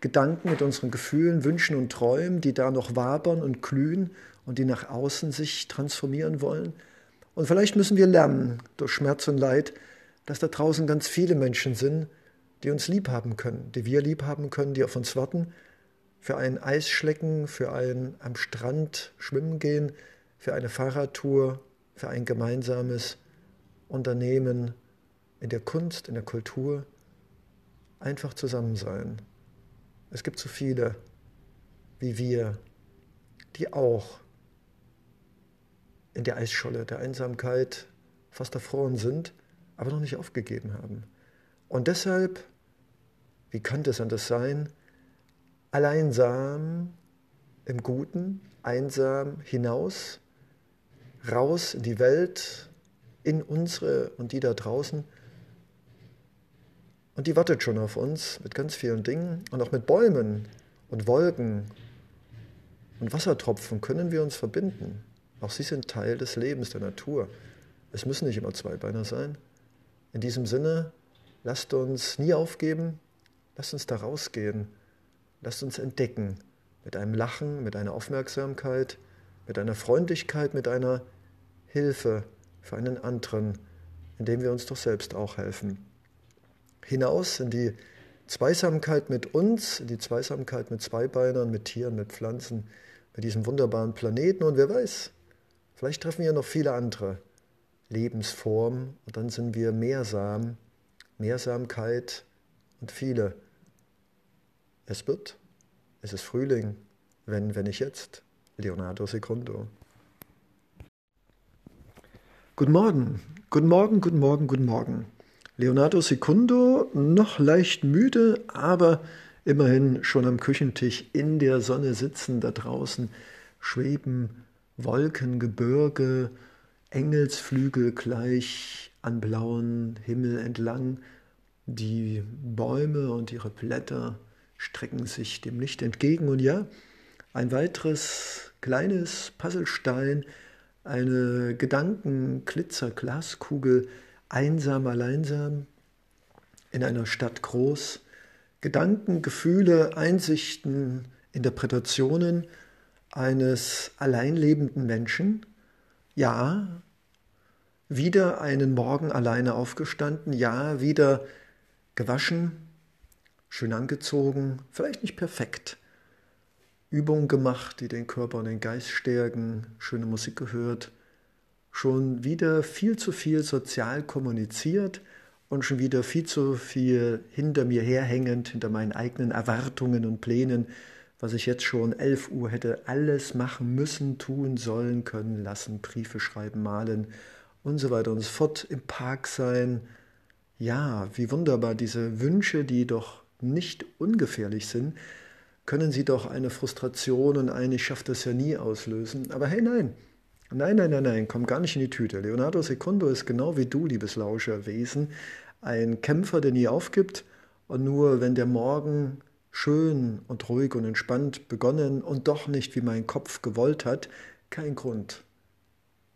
Speaker 1: Gedanken, mit unseren Gefühlen, Wünschen und Träumen, die da noch wabern und glühen und die nach außen sich transformieren wollen. Und vielleicht müssen wir lernen, durch Schmerz und Leid, dass da draußen ganz viele Menschen sind, die uns lieb haben können, die wir lieb haben können, die auf uns warten, für einen Eisschlecken, für ein am Strand schwimmen gehen, für eine Fahrradtour, für ein gemeinsames Unternehmen, in der Kunst, in der Kultur, einfach zusammen sein. Es gibt so viele wie wir, die auch in der Eisscholle der Einsamkeit fast erfroren sind, aber noch nicht aufgegeben haben. Und deshalb, wie könnte es anders sein, alleinsam im Guten, einsam hinaus, raus in die Welt, in unsere und die da draußen. Und die wartet schon auf uns mit ganz vielen Dingen und auch mit Bäumen und Wolken und Wassertropfen können wir uns verbinden. Auch sie sind Teil des Lebens der Natur. Es müssen nicht immer Zweibeiner sein. In diesem Sinne, lasst uns nie aufgeben, lasst uns da rausgehen, lasst uns entdecken mit einem Lachen, mit einer Aufmerksamkeit, mit einer Freundlichkeit, mit einer Hilfe für einen anderen, indem wir uns doch selbst auch helfen. Hinaus in die Zweisamkeit mit uns, in die Zweisamkeit mit Zweibeinern, mit Tieren, mit Pflanzen, mit diesem wunderbaren Planeten und wer weiß, vielleicht treffen wir noch viele andere Lebensformen und dann sind wir mehrsam, Mehrsamkeit und viele. Es wird, es ist Frühling, wenn, wenn nicht jetzt. Leonardo Secundo. Guten Morgen, guten Morgen, guten Morgen, guten Morgen. Leonardo Secundo, noch leicht müde, aber immerhin schon am Küchentisch in der Sonne sitzen, da draußen schweben Wolken, Gebirge, Engelsflügel gleich an blauen Himmel entlang. Die Bäume und ihre Blätter strecken sich dem Licht entgegen. Und ja, ein weiteres kleines Puzzlestein eine Gedankenglitzerglaskugel, einsam, alleinsam, in einer Stadt groß, Gedanken, Gefühle, Einsichten, Interpretationen eines alleinlebenden Menschen, ja, wieder einen Morgen alleine aufgestanden, ja, wieder gewaschen, schön angezogen, vielleicht nicht perfekt, Übungen gemacht, die den Körper und den Geist stärken, schöne Musik gehört, schon wieder viel zu viel sozial kommuniziert und schon wieder viel zu viel hinter mir herhängend, hinter meinen eigenen Erwartungen und Plänen, was ich jetzt schon 11 Uhr hätte alles machen müssen, tun, sollen, können, lassen, Briefe schreiben, malen und so weiter und so fort, im Park sein. Ja, wie wunderbar diese Wünsche, die doch nicht ungefährlich sind, können sie doch eine Frustration und ein Ich schaffe das ja nie auslösen. Aber hey, nein. Nein, nein, nein, nein, komm gar nicht in die Tüte. Leonardo Secundo ist genau wie du, liebes Lauscherwesen, ein Kämpfer, der nie aufgibt und nur wenn der Morgen schön und ruhig und entspannt begonnen und doch nicht wie mein Kopf gewollt hat, kein Grund.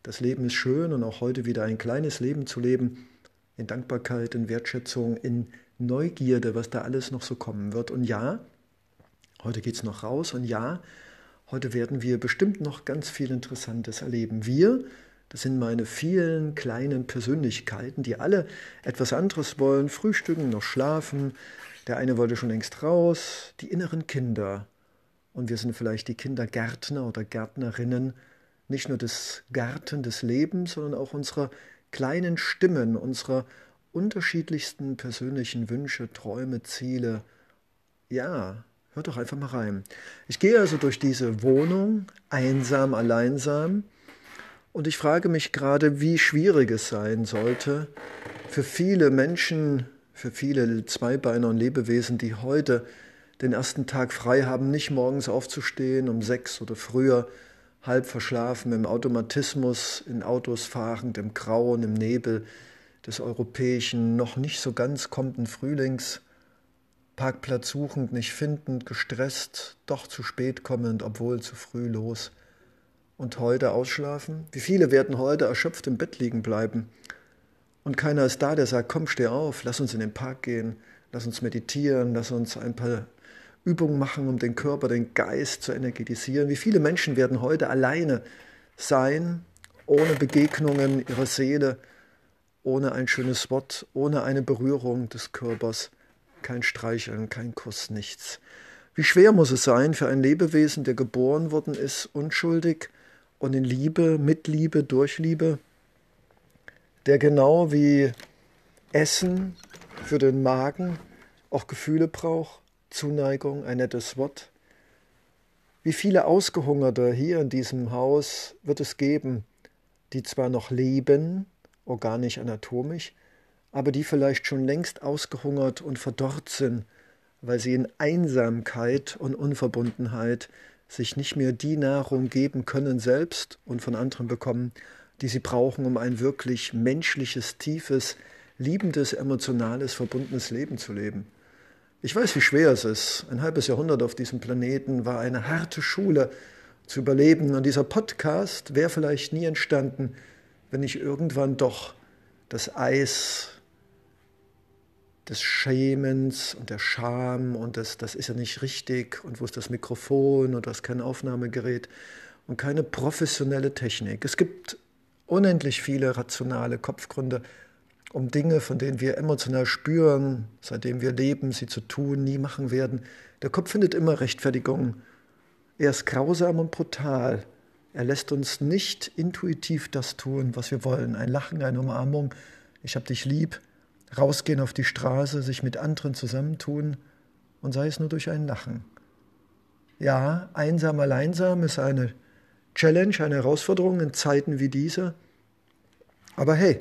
Speaker 1: Das Leben ist schön und auch heute wieder ein kleines Leben zu leben, in Dankbarkeit, in Wertschätzung, in Neugierde, was da alles noch so kommen wird. Und ja, Heute geht es noch raus und ja, heute werden wir bestimmt noch ganz viel Interessantes erleben. Wir, Das sind meine vielen kleinen Persönlichkeiten, die alle etwas anderes wollen, frühstücken, noch schlafen. Der eine wollte schon längst raus, die inneren Kinder. Und wir sind vielleicht die Kindergärtner oder Gärtnerinnen, nicht nur des Garten des Lebens, sondern auch unserer kleinen Stimmen, unserer unterschiedlichsten persönlichen Wünsche, Träume, Ziele. Ja, hört doch einfach mal rein. Ich gehe also durch diese Wohnung, einsam, alleinsam, und ich frage mich gerade, wie schwierig es sein sollte für viele Menschen, für viele Zweibeiner und Lebewesen, die heute den ersten Tag frei haben, nicht morgens aufzustehen um sechs oder früher, halb verschlafen, im Automatismus, in Autos fahrend, im Grauen, im Nebel des europäischen, noch nicht so ganz kommenden Frühlings, Parkplatz suchend, nicht findend, gestresst, doch zu spät kommend, obwohl zu früh los. Und heute ausschlafen? Wie viele werden heute erschöpft im Bett liegen bleiben? Und keiner ist da, der sagt, komm, steh auf, lass uns in den Park gehen, lass uns meditieren, lass uns ein paar Übungen machen, um den Körper, den Geist zu energetisieren. Wie viele Menschen werden heute alleine sein, ohne Begegnungen ihrer Seele, ohne ein schönes Wort, ohne eine Berührung des Körpers, kein Streicheln, kein Kuss, nichts. Wie schwer muss es sein für ein Lebewesen, der geboren worden ist, unschuldig und in Liebe, mit Liebe, durch Liebe, der genau wie Essen für den Magen auch Gefühle braucht, Zuneigung, ein nettes Wort. Wie viele Ausgehungerte hier in diesem Haus wird es geben, die zwar noch leben, organisch, anatomisch, aber die vielleicht schon längst ausgehungert und verdorrt sind, weil sie in Einsamkeit und Unverbundenheit sich nicht mehr die Nahrung geben können selbst und von anderen bekommen, die sie brauchen, um ein wirklich menschliches, tiefes, liebendes, emotionales, verbundenes Leben zu leben. Ich weiß, wie schwer es ist. Ein halbes Jahrhundert auf diesem Planeten war eine harte Schule zu überleben. Und dieser Podcast wäre vielleicht nie entstanden, wenn ich irgendwann doch das Eis des Schämens und der Scham und das, das ist ja nicht richtig und wo ist das Mikrofon und das kein Aufnahmegerät und keine professionelle Technik. Es gibt unendlich viele rationale Kopfgründe, um Dinge, von denen wir emotional spüren, seitdem wir leben, sie zu tun, nie machen werden. Der Kopf findet immer Rechtfertigung. Er ist grausam und brutal. Er lässt uns nicht intuitiv das tun, was wir wollen. Ein Lachen, eine Umarmung, ich hab dich lieb, rausgehen auf die Straße, sich mit anderen zusammentun und sei es nur durch ein Lachen. Ja, einsam, alleinsam ist eine Challenge, eine Herausforderung in Zeiten wie diese. Aber hey,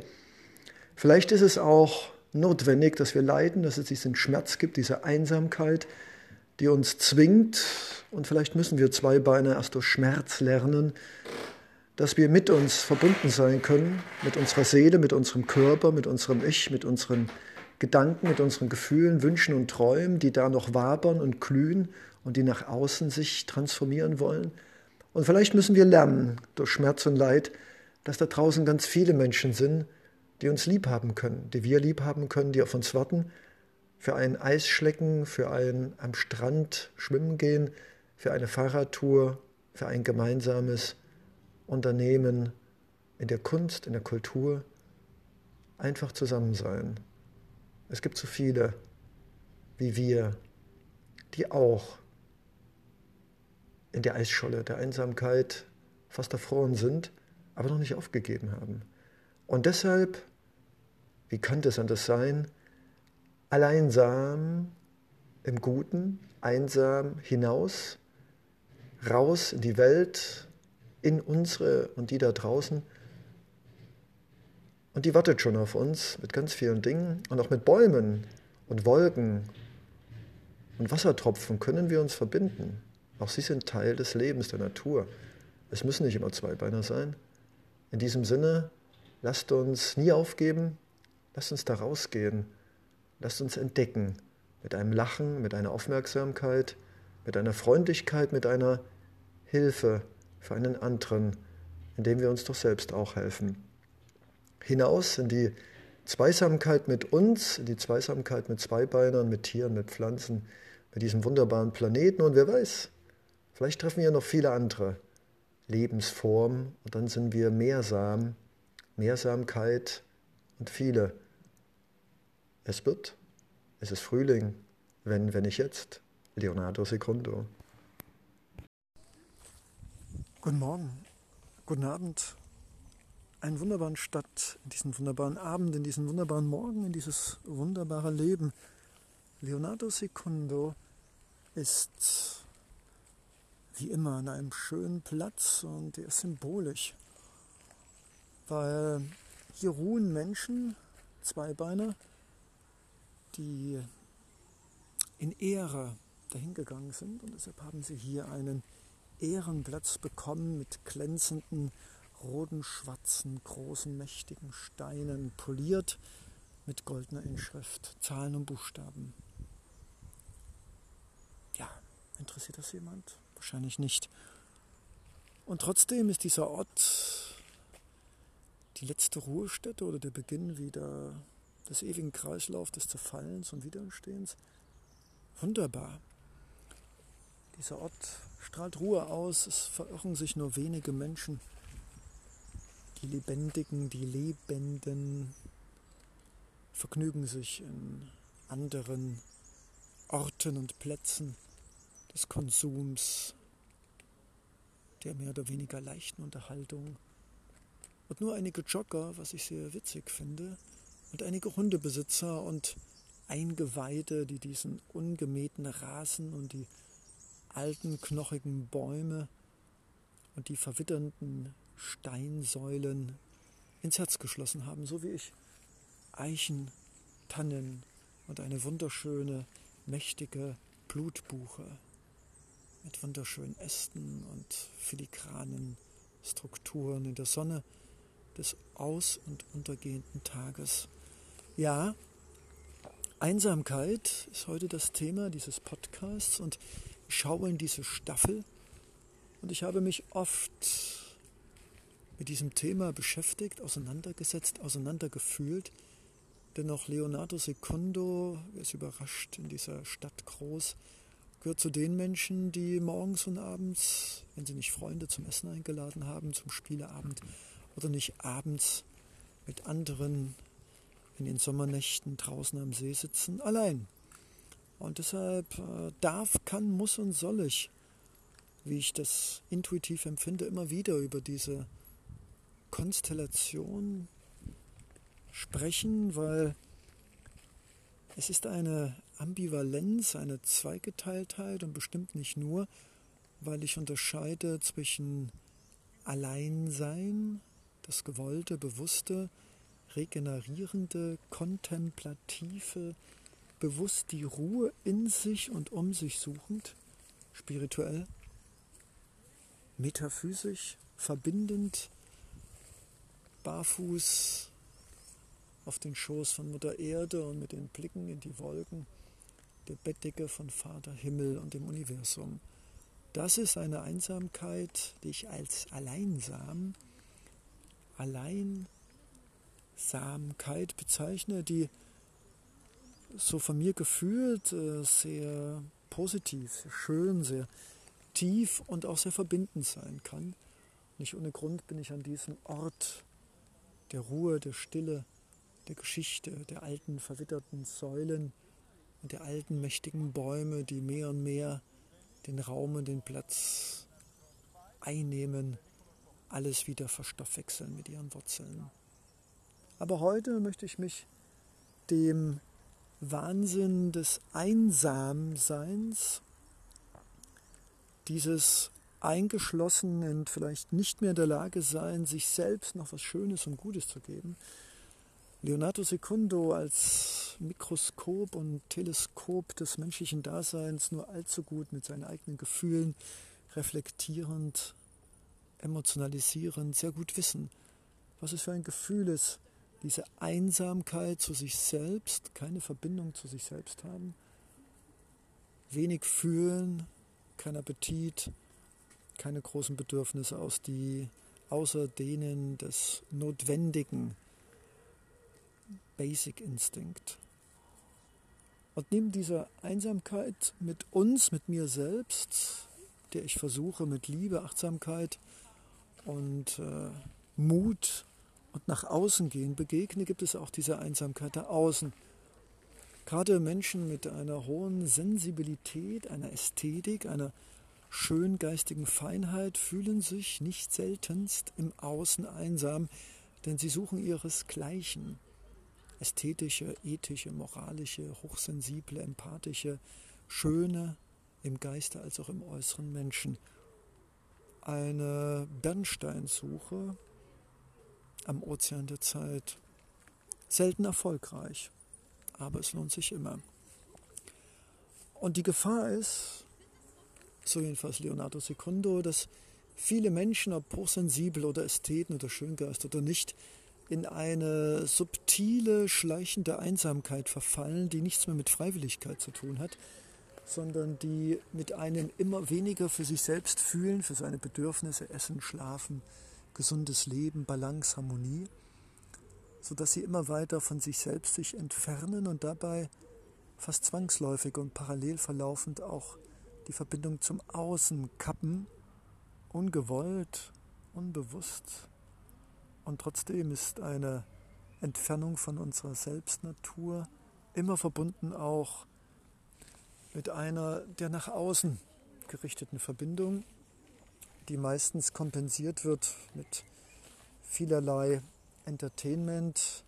Speaker 1: Vielleicht ist es auch notwendig, dass wir leiden, dass es diesen Schmerz gibt, diese Einsamkeit, die uns zwingt. Und vielleicht müssen wir zwei Beine erst durch Schmerz lernen, dass wir mit uns verbunden sein können, mit unserer Seele, mit unserem Körper, mit unserem Ich, mit unseren Gedanken, mit unseren Gefühlen, Wünschen und Träumen, die da noch wabern und glühen und die nach außen sich transformieren wollen. Und vielleicht müssen wir lernen, durch Schmerz und Leid, dass da draußen ganz viele Menschen sind, die uns lieb haben können, die wir lieb haben können, die auf uns warten, für ein Eisschlecken, für ein am Strand schwimmen gehen, für eine Fahrradtour, für ein gemeinsames Unternehmen in der Kunst, in der Kultur, einfach zusammen sein. Es gibt so viele wie wir, die auch in der Eisscholle der Einsamkeit fast erfroren sind, aber noch nicht aufgegeben haben. Und deshalb wie könnte es anders sein? Alleinsam im Guten, einsam hinaus, raus in die Welt, in unsere und die da draußen. Und die wartet schon auf uns mit ganz vielen Dingen und auch mit Bäumen und Wolken und Wassertropfen können wir uns verbinden. Auch sie sind Teil des Lebens, der Natur. Es müssen nicht immer Zweibeiner sein. In diesem Sinne, lasst uns nie aufgeben, Lasst uns da rausgehen. Lasst uns entdecken. Mit einem Lachen, mit einer Aufmerksamkeit, mit einer Freundlichkeit, mit einer Hilfe für einen anderen, indem wir uns doch selbst auch helfen. Hinaus in die Zweisamkeit mit uns, in die Zweisamkeit mit Zweibeinern, mit Tieren, mit Pflanzen, mit diesem wunderbaren Planeten und wer weiß, vielleicht treffen wir noch viele andere, Lebensform und dann sind wir mehrsam, Mehrsamkeit und viele. Es wird, es ist Frühling, wenn, wenn nicht jetzt. Leonardo Secundo.
Speaker 2: Guten Morgen, guten Abend, einen wunderbaren Stadt, in diesen wunderbaren Abend, in diesen wunderbaren Morgen, in dieses wunderbare Leben. Leonardo Secundo ist wie immer an einem schönen Platz und er ist symbolisch, weil hier ruhen Menschen, Zweibeiner, die in Ehre dahingegangen sind und deshalb haben sie hier einen Ehrenplatz bekommen mit glänzenden, roten, schwarzen, großen, mächtigen Steinen, poliert mit goldener Inschrift, Zahlen und Buchstaben. Ja, interessiert das jemand? Wahrscheinlich nicht. Und trotzdem ist dieser Ort die letzte Ruhestätte oder der Beginn wieder des ewigen Kreislaufs des Zerfallens und Wiederentstehens. Wunderbar. Dieser Ort strahlt Ruhe aus, es verirren sich nur wenige Menschen. Die Lebendigen, die Lebenden vergnügen sich in anderen Orten und Plätzen des Konsums, der mehr oder weniger leichten Unterhaltung. Und nur einige Jogger, was ich sehr witzig finde, und einige Hundebesitzer und Eingeweihte, die diesen ungemähten Rasen und die alten knochigen Bäume und die verwitternden Steinsäulen ins Herz geschlossen haben, so wie ich Eichen, Tannen und eine wunderschöne, mächtige Blutbuche mit wunderschönen Ästen und filigranen Strukturen in der Sonne des aus- und untergehenden Tages. Ja, Einsamkeit ist heute das Thema dieses Podcasts und ich schaue in diese Staffel und ich habe mich oft mit diesem Thema beschäftigt, auseinandergesetzt, auseinandergefühlt. Denn auch Leonardo Secundo, wer ist überrascht in dieser Stadt groß, gehört zu den Menschen, die morgens und abends, wenn sie nicht Freunde zum Essen eingeladen haben, zum Spieleabend oder nicht abends mit anderen in den Sommernächten draußen am See sitzen, allein. Und deshalb äh, darf, kann, muss und soll ich, wie ich das intuitiv empfinde, immer wieder über diese Konstellation sprechen, weil es ist eine Ambivalenz, eine Zweigeteiltheit und bestimmt nicht nur, weil ich unterscheide zwischen Alleinsein, das gewollte, bewusste, regenerierende, kontemplative, bewusst die Ruhe in sich und um sich suchend, spirituell, metaphysisch, verbindend, barfuß auf den Schoß von Mutter Erde und mit den Blicken in die Wolken, der Bettdecke von Vater Himmel und dem Universum. Das ist eine Einsamkeit, die ich als Alleinsam, Alleinsamkeit bezeichne, die so von mir gefühlt äh, sehr positiv, sehr schön, sehr tief und auch sehr verbindend sein kann. Nicht ohne Grund bin ich an diesem Ort der Ruhe, der Stille, der Geschichte, der alten verwitterten Säulen und der alten mächtigen Bäume, die mehr und mehr den Raum und den Platz einnehmen, alles wieder verstoffwechseln mit ihren Wurzeln. Aber heute möchte ich mich dem Wahnsinn des Einsamseins, dieses eingeschlossen und vielleicht nicht mehr in der Lage sein, sich selbst noch was Schönes und Gutes zu geben. Leonardo Secundo als Mikroskop und Teleskop des menschlichen Daseins nur allzu gut mit seinen eigenen Gefühlen reflektierend, emotionalisierend, sehr gut wissen, was es für ein Gefühl ist, diese Einsamkeit zu sich selbst, keine Verbindung zu sich selbst haben, wenig fühlen, kein Appetit, keine großen Bedürfnisse aus die, außer denen des Notwendigen, Basic Instinct. Und neben dieser Einsamkeit mit uns, mit mir selbst, der ich versuche mit Liebe, Achtsamkeit und äh, Mut und nach außen gehen begegne, gibt es auch diese Einsamkeit da außen. Gerade Menschen mit einer hohen Sensibilität, einer Ästhetik, einer schöngeistigen Feinheit fühlen sich nicht seltenst im Außen einsam, denn sie suchen ihresgleichen. Ästhetische, ethische, moralische, hochsensible, empathische, schöne, im Geiste als auch im äußeren Menschen. Eine Bernsteinsuche am Ozean der Zeit. Selten erfolgreich, aber es lohnt sich immer. Und die Gefahr ist, so jedenfalls Leonardo Secundo, dass viele Menschen, ob hochsensibel oder Ästheten oder Schöngeist oder nicht, in eine subtile, schleichende Einsamkeit verfallen, die nichts mehr mit Freiwilligkeit zu tun hat, sondern die mit einem immer weniger für sich selbst fühlen, für seine Bedürfnisse, Essen, Schlafen, gesundes Leben, Balance, Harmonie, sodass sie immer weiter von sich selbst sich entfernen und dabei fast zwangsläufig und parallel verlaufend auch die Verbindung zum Außen kappen, ungewollt, unbewusst. Und trotzdem ist eine Entfernung von unserer Selbstnatur immer verbunden auch mit einer der nach außen gerichteten Verbindung, die meistens kompensiert wird mit vielerlei Entertainment,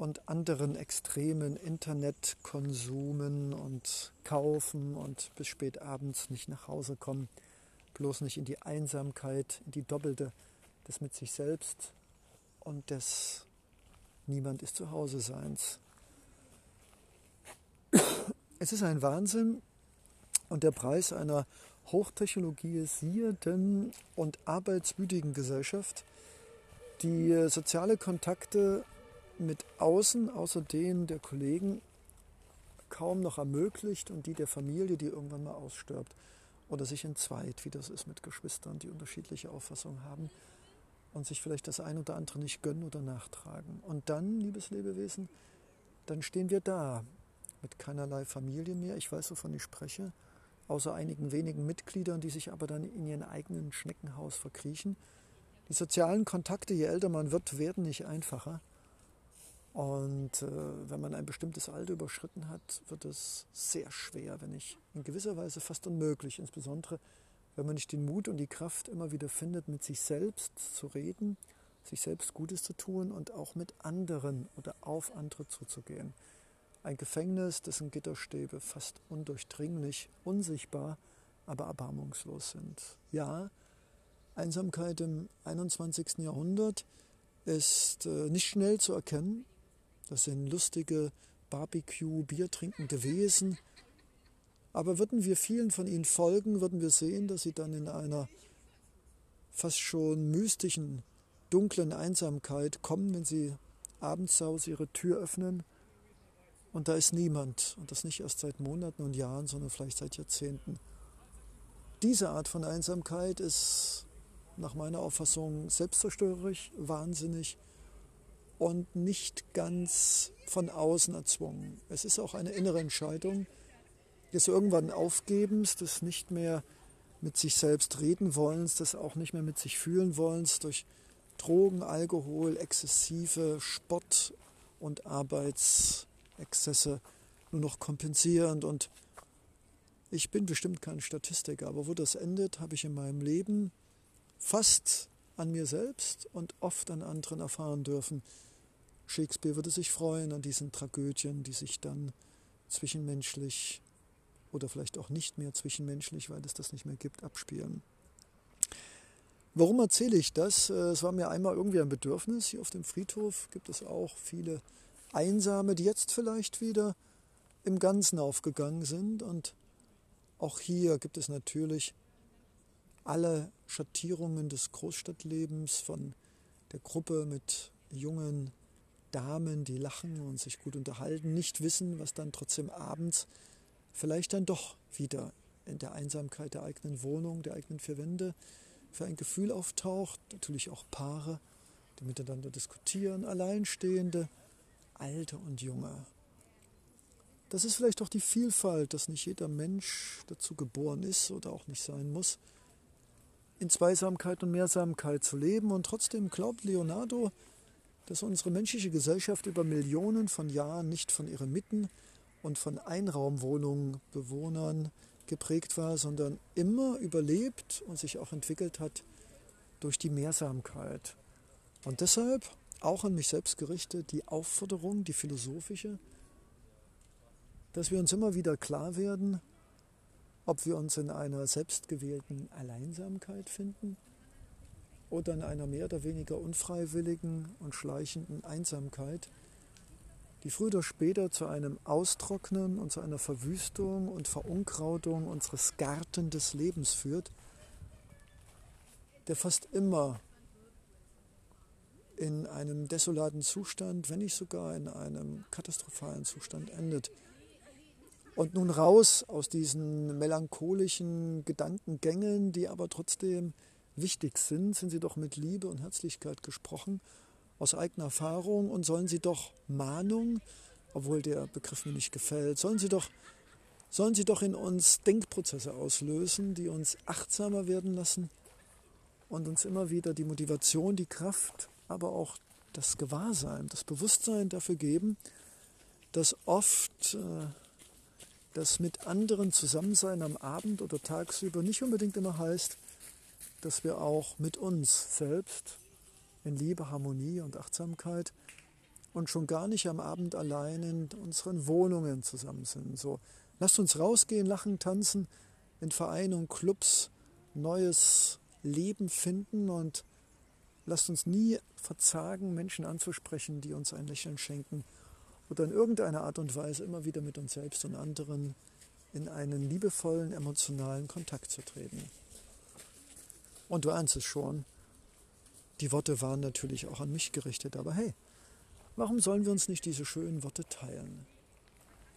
Speaker 2: und anderen extremen Internetkonsumen und Kaufen und bis spät abends nicht nach Hause kommen, bloß nicht in die Einsamkeit, in die doppelte des mit sich selbst und des Niemand ist zu Hause Seins. Es ist ein Wahnsinn und der Preis einer hochtechnologisierten und arbeitswütigen Gesellschaft, die soziale Kontakte mit außen, außer denen der Kollegen, kaum noch ermöglicht und die der Familie, die irgendwann mal ausstirbt oder sich entzweit, wie das ist mit Geschwistern, die unterschiedliche Auffassungen haben und sich vielleicht das ein oder andere nicht gönnen oder nachtragen. Und dann, liebes Lebewesen, dann stehen wir da mit keinerlei Familie mehr. Ich weiß, wovon ich spreche, außer einigen wenigen Mitgliedern, die sich aber dann in ihren eigenen Schneckenhaus verkriechen. Die sozialen Kontakte, je älter man wird, werden nicht einfacher. Und äh, wenn man ein bestimmtes Alter überschritten hat, wird es sehr schwer, wenn nicht in gewisser Weise fast unmöglich, insbesondere wenn man nicht den Mut und die Kraft immer wieder findet, mit sich selbst zu reden, sich selbst Gutes zu tun und auch mit anderen oder auf andere zuzugehen. Ein Gefängnis, dessen Gitterstäbe fast undurchdringlich, unsichtbar, aber erbarmungslos sind. Ja, Einsamkeit im 21. Jahrhundert ist äh, nicht schnell zu erkennen, das sind lustige Barbecue, biertrinkende Wesen. Aber würden wir vielen von ihnen folgen, würden wir sehen, dass sie dann in einer fast schon mystischen, dunklen Einsamkeit kommen, wenn sie abends Hause ihre Tür öffnen und da ist niemand. Und das nicht erst seit Monaten und Jahren, sondern vielleicht seit Jahrzehnten. Diese Art von Einsamkeit ist nach meiner Auffassung selbstzerstörerisch, wahnsinnig und nicht ganz von außen erzwungen. Es ist auch eine innere Entscheidung des irgendwann Aufgebens, des nicht mehr mit sich selbst reden wollens, des auch nicht mehr mit sich fühlen wollens durch Drogen, Alkohol, exzessive Sport und Arbeitsexzesse nur noch kompensierend. Und ich bin bestimmt kein Statistiker, aber wo das endet, habe ich in meinem Leben fast an mir selbst und oft an anderen erfahren dürfen. Shakespeare würde sich freuen an diesen Tragödien, die sich dann zwischenmenschlich oder vielleicht auch nicht mehr zwischenmenschlich, weil es das nicht mehr gibt, abspielen. Warum erzähle ich das? Äh, es war mir einmal irgendwie ein Bedürfnis. Hier auf dem Friedhof gibt es auch viele Einsame, die jetzt vielleicht wieder im Ganzen aufgegangen sind. Und auch hier gibt es natürlich alle Schattierungen des Großstadtlebens von der Gruppe mit jungen Damen, die lachen und sich gut unterhalten, nicht wissen, was dann trotzdem abends vielleicht dann doch wieder in der Einsamkeit der eigenen Wohnung, der eigenen vier Wände für ein Gefühl auftaucht. Natürlich auch Paare, die miteinander diskutieren, Alleinstehende, Alte und Junge. Das ist vielleicht auch die Vielfalt, dass nicht jeder Mensch dazu geboren ist oder auch nicht sein muss, in Zweisamkeit und Mehrsamkeit zu leben. Und trotzdem glaubt Leonardo, dass unsere menschliche Gesellschaft über Millionen von Jahren nicht von ihren Mitten und von Einraumwohnungen, Bewohnern geprägt war, sondern immer überlebt und sich auch entwickelt hat durch die Mehrsamkeit. Und deshalb auch an mich selbst gerichtet die Aufforderung, die philosophische, dass wir uns immer wieder klar werden, ob wir uns in einer selbstgewählten Alleinsamkeit finden oder in einer mehr oder weniger unfreiwilligen und schleichenden Einsamkeit, die früher oder später zu einem Austrocknen und zu einer Verwüstung und Verunkrautung unseres Garten des Lebens führt, der fast immer in einem desolaten Zustand, wenn nicht sogar in einem katastrophalen Zustand endet. Und nun raus aus diesen melancholischen Gedankengängen, die aber trotzdem wichtig sind, sind sie doch mit Liebe und Herzlichkeit gesprochen, aus eigener Erfahrung und sollen sie doch Mahnung, obwohl der Begriff mir nicht gefällt, sollen sie doch, sollen sie doch in uns Denkprozesse auslösen, die uns achtsamer werden lassen und uns immer wieder die Motivation, die Kraft, aber auch das Gewahrsein, das Bewusstsein dafür geben, dass oft äh, das mit anderen Zusammensein am Abend oder tagsüber nicht unbedingt immer heißt, dass wir auch mit uns selbst in Liebe, Harmonie und Achtsamkeit und schon gar nicht am Abend allein in unseren Wohnungen zusammen sind. So, lasst uns rausgehen, lachen, tanzen, in Vereinen und Clubs neues Leben finden und lasst uns nie verzagen, Menschen anzusprechen, die uns ein Lächeln schenken oder in irgendeiner Art und Weise immer wieder mit uns selbst und anderen in einen liebevollen, emotionalen Kontakt zu treten. Und du ahnst es schon, die Worte waren natürlich auch an mich gerichtet, aber hey, warum sollen wir uns nicht diese schönen Worte teilen?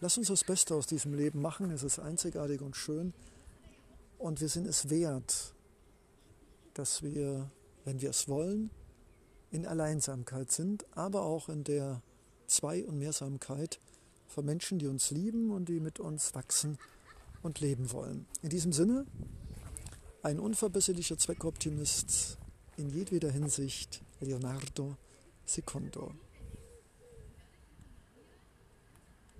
Speaker 2: Lass uns das Beste aus diesem Leben machen, es ist einzigartig und schön und wir sind es wert, dass wir, wenn wir es wollen, in Alleinsamkeit sind, aber auch in der Zwei- und Mehrsamkeit von Menschen, die uns lieben und die mit uns wachsen und leben wollen. In diesem Sinne, ein unverbesserlicher Zweckoptimist in jedweder Hinsicht, Leonardo Secondo.